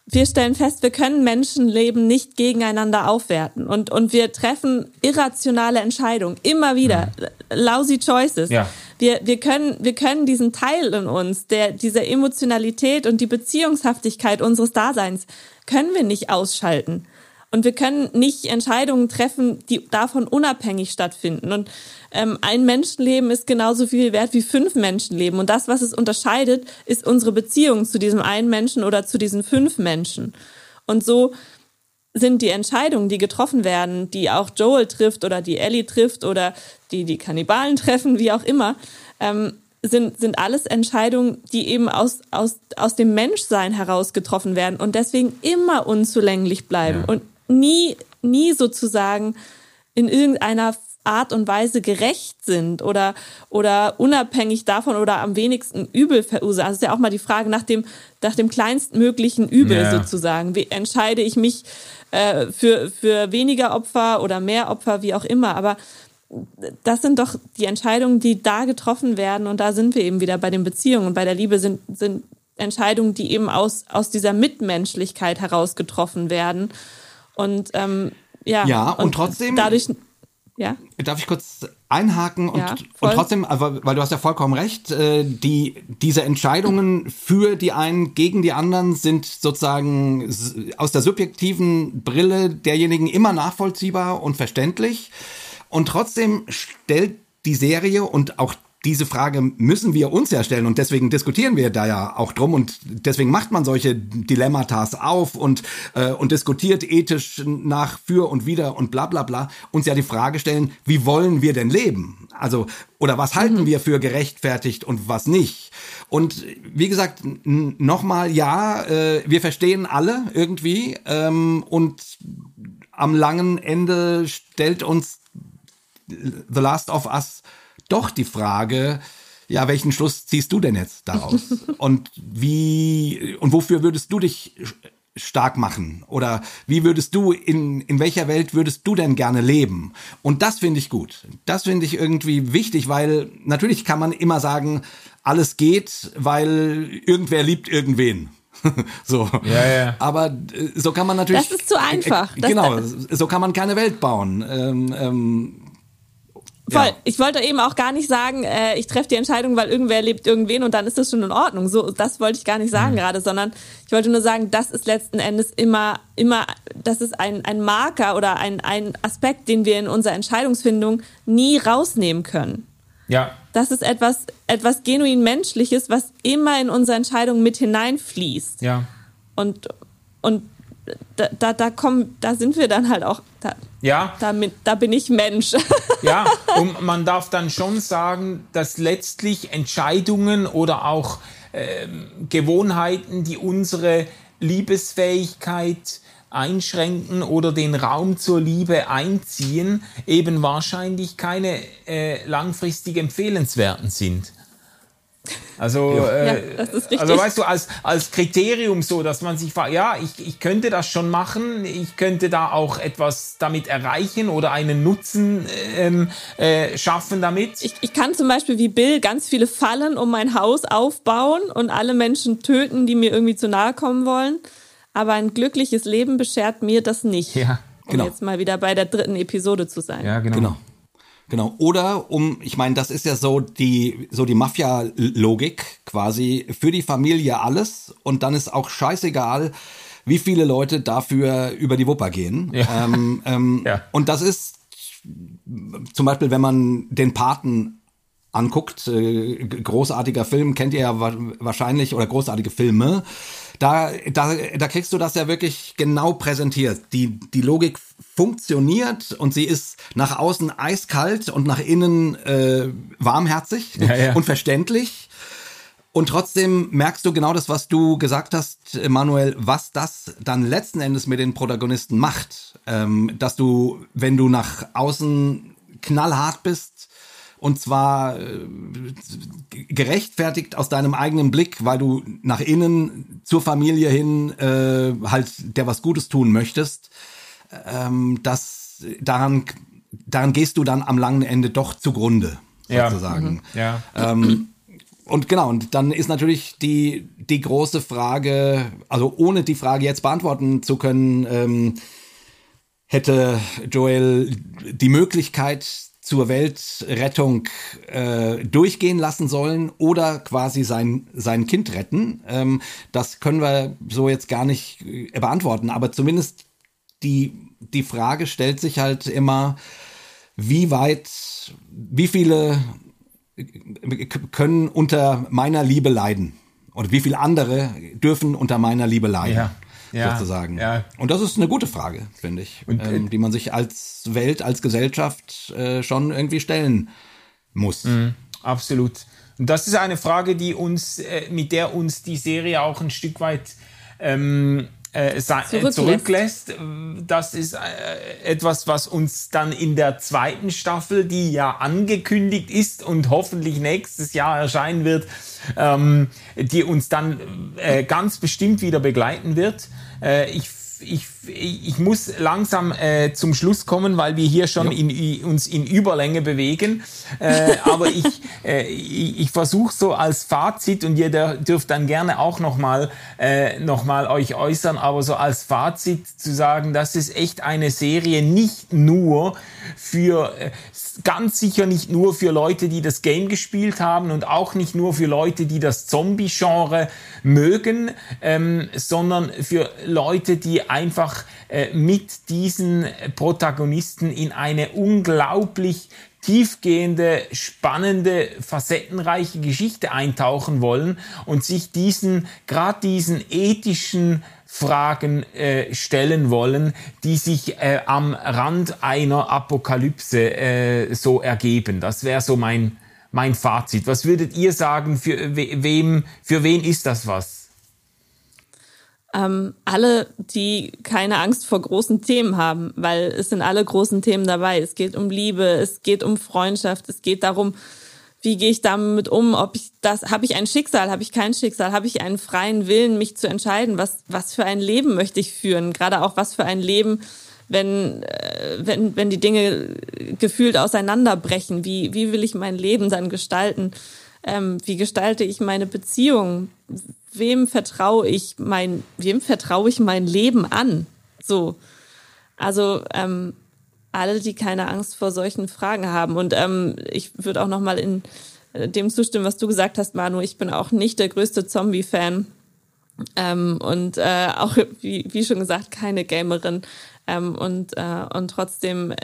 wir stellen fest, wir können Menschenleben nicht gegeneinander aufwerten und, und wir treffen irrationale Entscheidungen immer wieder, mhm. lousy choices. Ja. Wir, wir, können, wir können diesen Teil in uns, der, diese Emotionalität und die Beziehungshaftigkeit unseres Daseins, können wir nicht ausschalten. Und wir können nicht Entscheidungen treffen, die davon unabhängig stattfinden. Und ähm, ein Menschenleben ist genauso viel wert wie fünf Menschenleben. Und das, was es unterscheidet, ist unsere Beziehung zu diesem einen Menschen oder zu diesen fünf Menschen. Und so sind die Entscheidungen, die getroffen werden, die auch Joel trifft oder die Ellie trifft oder die die Kannibalen treffen, wie auch immer, ähm, sind, sind alles Entscheidungen, die eben aus, aus, aus dem Menschsein heraus getroffen werden und deswegen immer unzulänglich bleiben ja. und nie, nie sozusagen in irgendeiner Art und Weise gerecht sind oder, oder unabhängig davon oder am wenigsten Übel verursachen. Also ist ja auch mal die Frage nach dem, nach dem kleinstmöglichen Übel ja. sozusagen. Wie entscheide ich mich äh, für, für weniger Opfer oder mehr Opfer, wie auch immer. Aber das sind doch die Entscheidungen, die da getroffen werden. Und da sind wir eben wieder bei den Beziehungen und bei der Liebe sind, sind Entscheidungen, die eben aus, aus dieser Mitmenschlichkeit heraus getroffen werden. Und ähm, ja, ja und, und trotzdem dadurch ja. Darf ich kurz einhaken und, ja, und trotzdem, weil du hast ja vollkommen recht, äh, die, diese Entscheidungen für die einen gegen die anderen sind sozusagen aus der subjektiven Brille derjenigen immer nachvollziehbar und verständlich. Und trotzdem stellt die Serie und auch diese Frage müssen wir uns ja stellen und deswegen diskutieren wir da ja auch drum und deswegen macht man solche Dilemmatas auf und, äh, und diskutiert ethisch nach für und wider und bla bla bla. Uns ja die Frage stellen, wie wollen wir denn leben? Also, oder was halten mhm. wir für gerechtfertigt und was nicht? Und wie gesagt, nochmal, ja, äh, wir verstehen alle irgendwie ähm, und am langen Ende stellt uns The Last of Us doch die Frage, ja, welchen Schluss ziehst du denn jetzt daraus? und wie, und wofür würdest du dich stark machen? Oder wie würdest du, in, in welcher Welt würdest du denn gerne leben? Und das finde ich gut. Das finde ich irgendwie wichtig, weil natürlich kann man immer sagen, alles geht, weil irgendwer liebt irgendwen. so. Ja, ja. Aber äh, so kann man natürlich. Das ist zu einfach. Äh, genau, so kann man keine Welt bauen. Ähm, ähm, Voll. Ja. Ich wollte eben auch gar nicht sagen, äh, ich treffe die Entscheidung, weil irgendwer lebt irgendwen und dann ist das schon in Ordnung. So, das wollte ich gar nicht sagen mhm. gerade, sondern ich wollte nur sagen, das ist letzten Endes immer, immer, das ist ein, ein Marker oder ein, ein Aspekt, den wir in unserer Entscheidungsfindung nie rausnehmen können. Ja. Das ist etwas, etwas genuin Menschliches, was immer in unsere Entscheidung mit hineinfließt. Ja. Und, und da, da, da kommen, da sind wir dann halt auch, da, ja. Damit, da bin ich Mensch. ja, und man darf dann schon sagen, dass letztlich Entscheidungen oder auch äh, Gewohnheiten, die unsere Liebesfähigkeit einschränken oder den Raum zur Liebe einziehen, eben wahrscheinlich keine äh, langfristig empfehlenswerten sind. Also, ja. Äh, ja, also weißt du, als, als Kriterium so, dass man sich fragt, ja, ich, ich könnte das schon machen, ich könnte da auch etwas damit erreichen oder einen Nutzen ähm, äh, schaffen damit. Ich, ich kann zum Beispiel wie Bill ganz viele Fallen um mein Haus aufbauen und alle Menschen töten, die mir irgendwie zu nahe kommen wollen. Aber ein glückliches Leben beschert mir das nicht. Ja, genau. Um jetzt mal wieder bei der dritten Episode zu sein. Ja, genau. genau. Genau. Oder um, ich meine, das ist ja so die, so die Mafia-Logik quasi für die Familie alles und dann ist auch scheißegal, wie viele Leute dafür über die Wupper gehen. Ja. Ähm, ähm, ja. Und das ist zum Beispiel, wenn man den Paten anguckt, äh, großartiger Film, kennt ihr ja wahrscheinlich, oder großartige Filme, da, da, da kriegst du das ja wirklich genau präsentiert. Die, die Logik funktioniert und sie ist nach außen eiskalt und nach innen äh, warmherzig ja, ja. und verständlich. Und trotzdem merkst du genau das, was du gesagt hast, Manuel, was das dann letzten Endes mit den Protagonisten macht. Ähm, dass du, wenn du nach außen knallhart bist, und zwar äh, gerechtfertigt aus deinem eigenen Blick, weil du nach innen zur Familie hin äh, halt der was Gutes tun möchtest, ähm, das daran daran gehst du dann am langen Ende doch zugrunde sozusagen. Ja. Mhm. ja. Ähm, und genau, und dann ist natürlich die, die große Frage, also ohne die Frage jetzt beantworten zu können, ähm, hätte Joel die Möglichkeit, zur Weltrettung äh, durchgehen lassen sollen oder quasi sein, sein Kind retten. Ähm, das können wir so jetzt gar nicht äh, beantworten, aber zumindest die, die Frage stellt sich halt immer, wie weit, wie viele äh, können unter meiner Liebe leiden? Oder wie viele andere dürfen unter meiner Liebe leiden? Ja ja, sozusagen. Ja. Und das ist eine gute Frage, finde ich, und, ähm, die man sich als Welt, als Gesellschaft äh, schon irgendwie stellen muss. Mhm, absolut. Und das ist eine Frage, die uns, äh, mit der uns die Serie auch ein Stück weit ähm, äh, äh zurücklässt. zurücklässt. Das ist äh, etwas, was uns dann in der zweiten Staffel, die ja angekündigt ist und hoffentlich nächstes Jahr erscheinen wird, ähm, die uns dann äh, ganz bestimmt wieder begleiten wird. Äh, ich ich, ich muss langsam äh, zum Schluss kommen, weil wir hier schon ja. in, uns in Überlänge bewegen. Äh, aber ich, äh, ich, ich versuche so als Fazit und ihr dürft dann gerne auch nochmal äh, noch mal euch äußern, aber so als Fazit zu sagen, das ist echt eine Serie nicht nur für, äh, ganz sicher nicht nur für Leute, die das Game gespielt haben und auch nicht nur für Leute, die das Zombie-Genre mögen, ähm, sondern für Leute, die einfach äh, mit diesen Protagonisten in eine unglaublich tiefgehende, spannende, facettenreiche Geschichte eintauchen wollen und sich diesen, gerade diesen ethischen Fragen äh, stellen wollen, die sich äh, am Rand einer Apokalypse äh, so ergeben. Das wäre so mein, mein Fazit. Was würdet ihr sagen, für, wem, für wen ist das was? Ähm, alle, die keine Angst vor großen Themen haben, weil es sind alle großen Themen dabei. Es geht um Liebe, es geht um Freundschaft, es geht darum, wie gehe ich damit um, ob ich das, habe ich ein Schicksal, habe ich kein Schicksal, habe ich einen freien Willen, mich zu entscheiden, was, was für ein Leben möchte ich führen, gerade auch was für ein Leben, wenn, äh, wenn, wenn die Dinge gefühlt auseinanderbrechen, wie, wie will ich mein Leben dann gestalten, ähm, wie gestalte ich meine Beziehung, wem vertraue ich mein, wem vertraue ich mein Leben an, so, also ähm, alle, die keine Angst vor solchen Fragen haben. Und ähm, ich würde auch noch mal in äh, dem zustimmen, was du gesagt hast, Manu. Ich bin auch nicht der größte Zombie-Fan. Ähm, und äh, auch, wie, wie schon gesagt, keine Gamerin. Ähm, und, äh, und trotzdem, äh,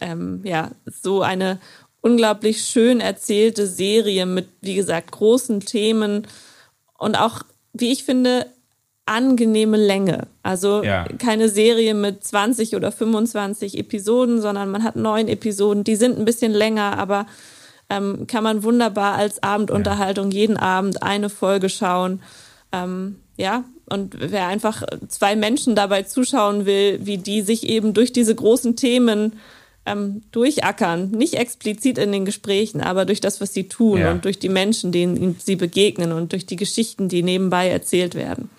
ähm, ja, so eine unglaublich schön erzählte Serie mit, wie gesagt, großen Themen und auch, wie ich finde, angenehme Länge. Also ja. keine Serie mit 20 oder 25 Episoden, sondern man hat neun Episoden. Die sind ein bisschen länger, aber ähm, kann man wunderbar als Abendunterhaltung ja. jeden Abend eine Folge schauen. Ähm, ja, und wer einfach zwei Menschen dabei zuschauen will, wie die sich eben durch diese großen Themen ähm, durchackern, nicht explizit in den Gesprächen, aber durch das, was sie tun ja. und durch die Menschen, denen sie begegnen und durch die Geschichten, die nebenbei erzählt werden.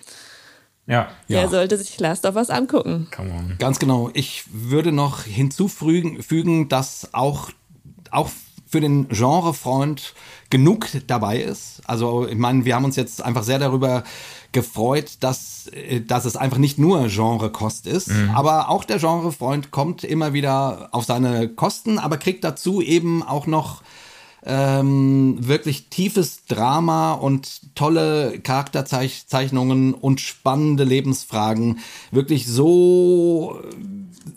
Ja. Der ja. sollte sich Last of Us angucken. Ganz genau. Ich würde noch hinzufügen, dass auch, auch für den Genrefreund genug dabei ist. Also ich meine, wir haben uns jetzt einfach sehr darüber gefreut, dass, äh, dass es einfach nicht nur Genrekost ist, mhm. aber auch der Genrefreund kommt immer wieder auf seine Kosten, aber kriegt dazu eben auch noch ähm, wirklich tiefes Drama und tolle Charakterzeichnungen und spannende Lebensfragen wirklich so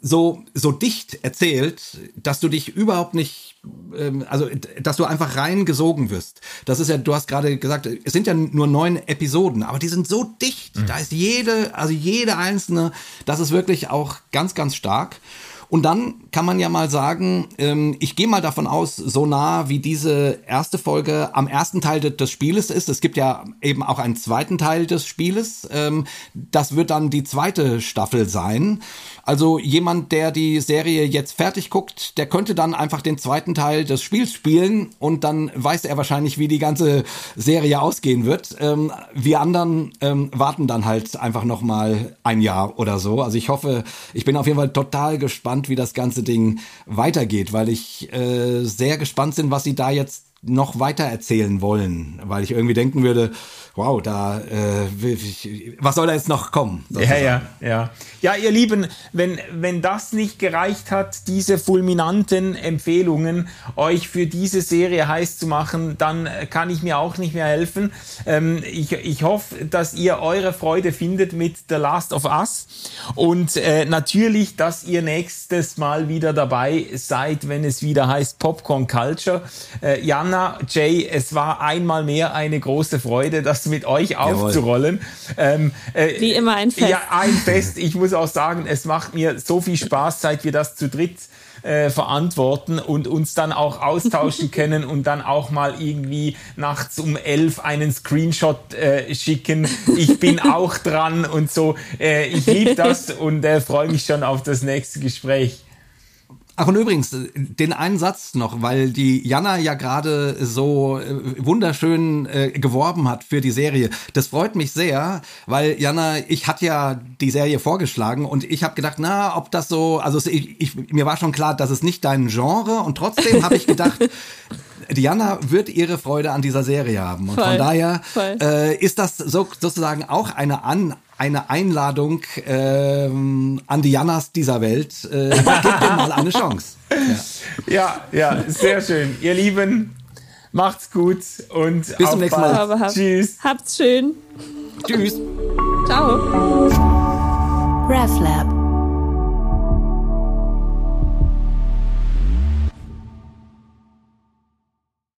so so dicht erzählt, dass du dich überhaupt nicht ähm, also dass du einfach reingesogen wirst. Das ist ja, du hast gerade gesagt, es sind ja nur neun Episoden, aber die sind so dicht. Mhm. Da ist jede, also jede einzelne, das ist wirklich auch ganz, ganz stark. Und dann kann man ja mal sagen, ähm, ich gehe mal davon aus, so nah wie diese erste Folge am ersten Teil des Spieles ist, es gibt ja eben auch einen zweiten Teil des Spieles, ähm, das wird dann die zweite Staffel sein. Also jemand, der die Serie jetzt fertig guckt, der könnte dann einfach den zweiten Teil des Spiels spielen und dann weiß er wahrscheinlich, wie die ganze Serie ausgehen wird. Ähm, wir anderen ähm, warten dann halt einfach noch mal ein Jahr oder so. Also ich hoffe, ich bin auf jeden Fall total gespannt, wie das ganze Ding weitergeht, weil ich äh, sehr gespannt bin, was sie da jetzt noch weiter erzählen wollen, weil ich irgendwie denken würde, wow, da, äh, was soll da jetzt noch kommen? Sozusagen? Ja, ja, ja. Ja, ihr Lieben, wenn, wenn das nicht gereicht hat, diese fulminanten Empfehlungen euch für diese Serie heiß zu machen, dann kann ich mir auch nicht mehr helfen. Ähm, ich, ich hoffe, dass ihr eure Freude findet mit The Last of Us und äh, natürlich, dass ihr nächstes Mal wieder dabei seid, wenn es wieder heißt Popcorn Culture. Äh, Jana, Jay, es war einmal mehr eine große Freude, dass mit euch aufzurollen. Ähm, äh, Wie immer ein Fest. Ja, ein Fest. Ich muss auch sagen, es macht mir so viel Spaß, seit wir das zu dritt äh, verantworten und uns dann auch austauschen können und dann auch mal irgendwie nachts um elf einen Screenshot äh, schicken. Ich bin auch dran und so. Äh, ich liebe das und äh, freue mich schon auf das nächste Gespräch. Ach und übrigens, den einen Satz noch, weil die Jana ja gerade so äh, wunderschön äh, geworben hat für die Serie. Das freut mich sehr, weil Jana, ich hatte ja die Serie vorgeschlagen und ich habe gedacht, na, ob das so, also ich, ich, mir war schon klar, dass es nicht dein Genre und trotzdem habe ich gedacht, Diana wird ihre Freude an dieser Serie haben. Und voll, von daher äh, ist das so, sozusagen auch eine An eine Einladung ähm, an die Jannas dieser Welt. Äh, gib dem mal eine Chance. Ja. ja, ja, sehr schön. Ihr Lieben, macht's gut und bis zum nächsten Mal. Hab, Tschüss. Habt's schön. Tschüss. Ciao. RefLab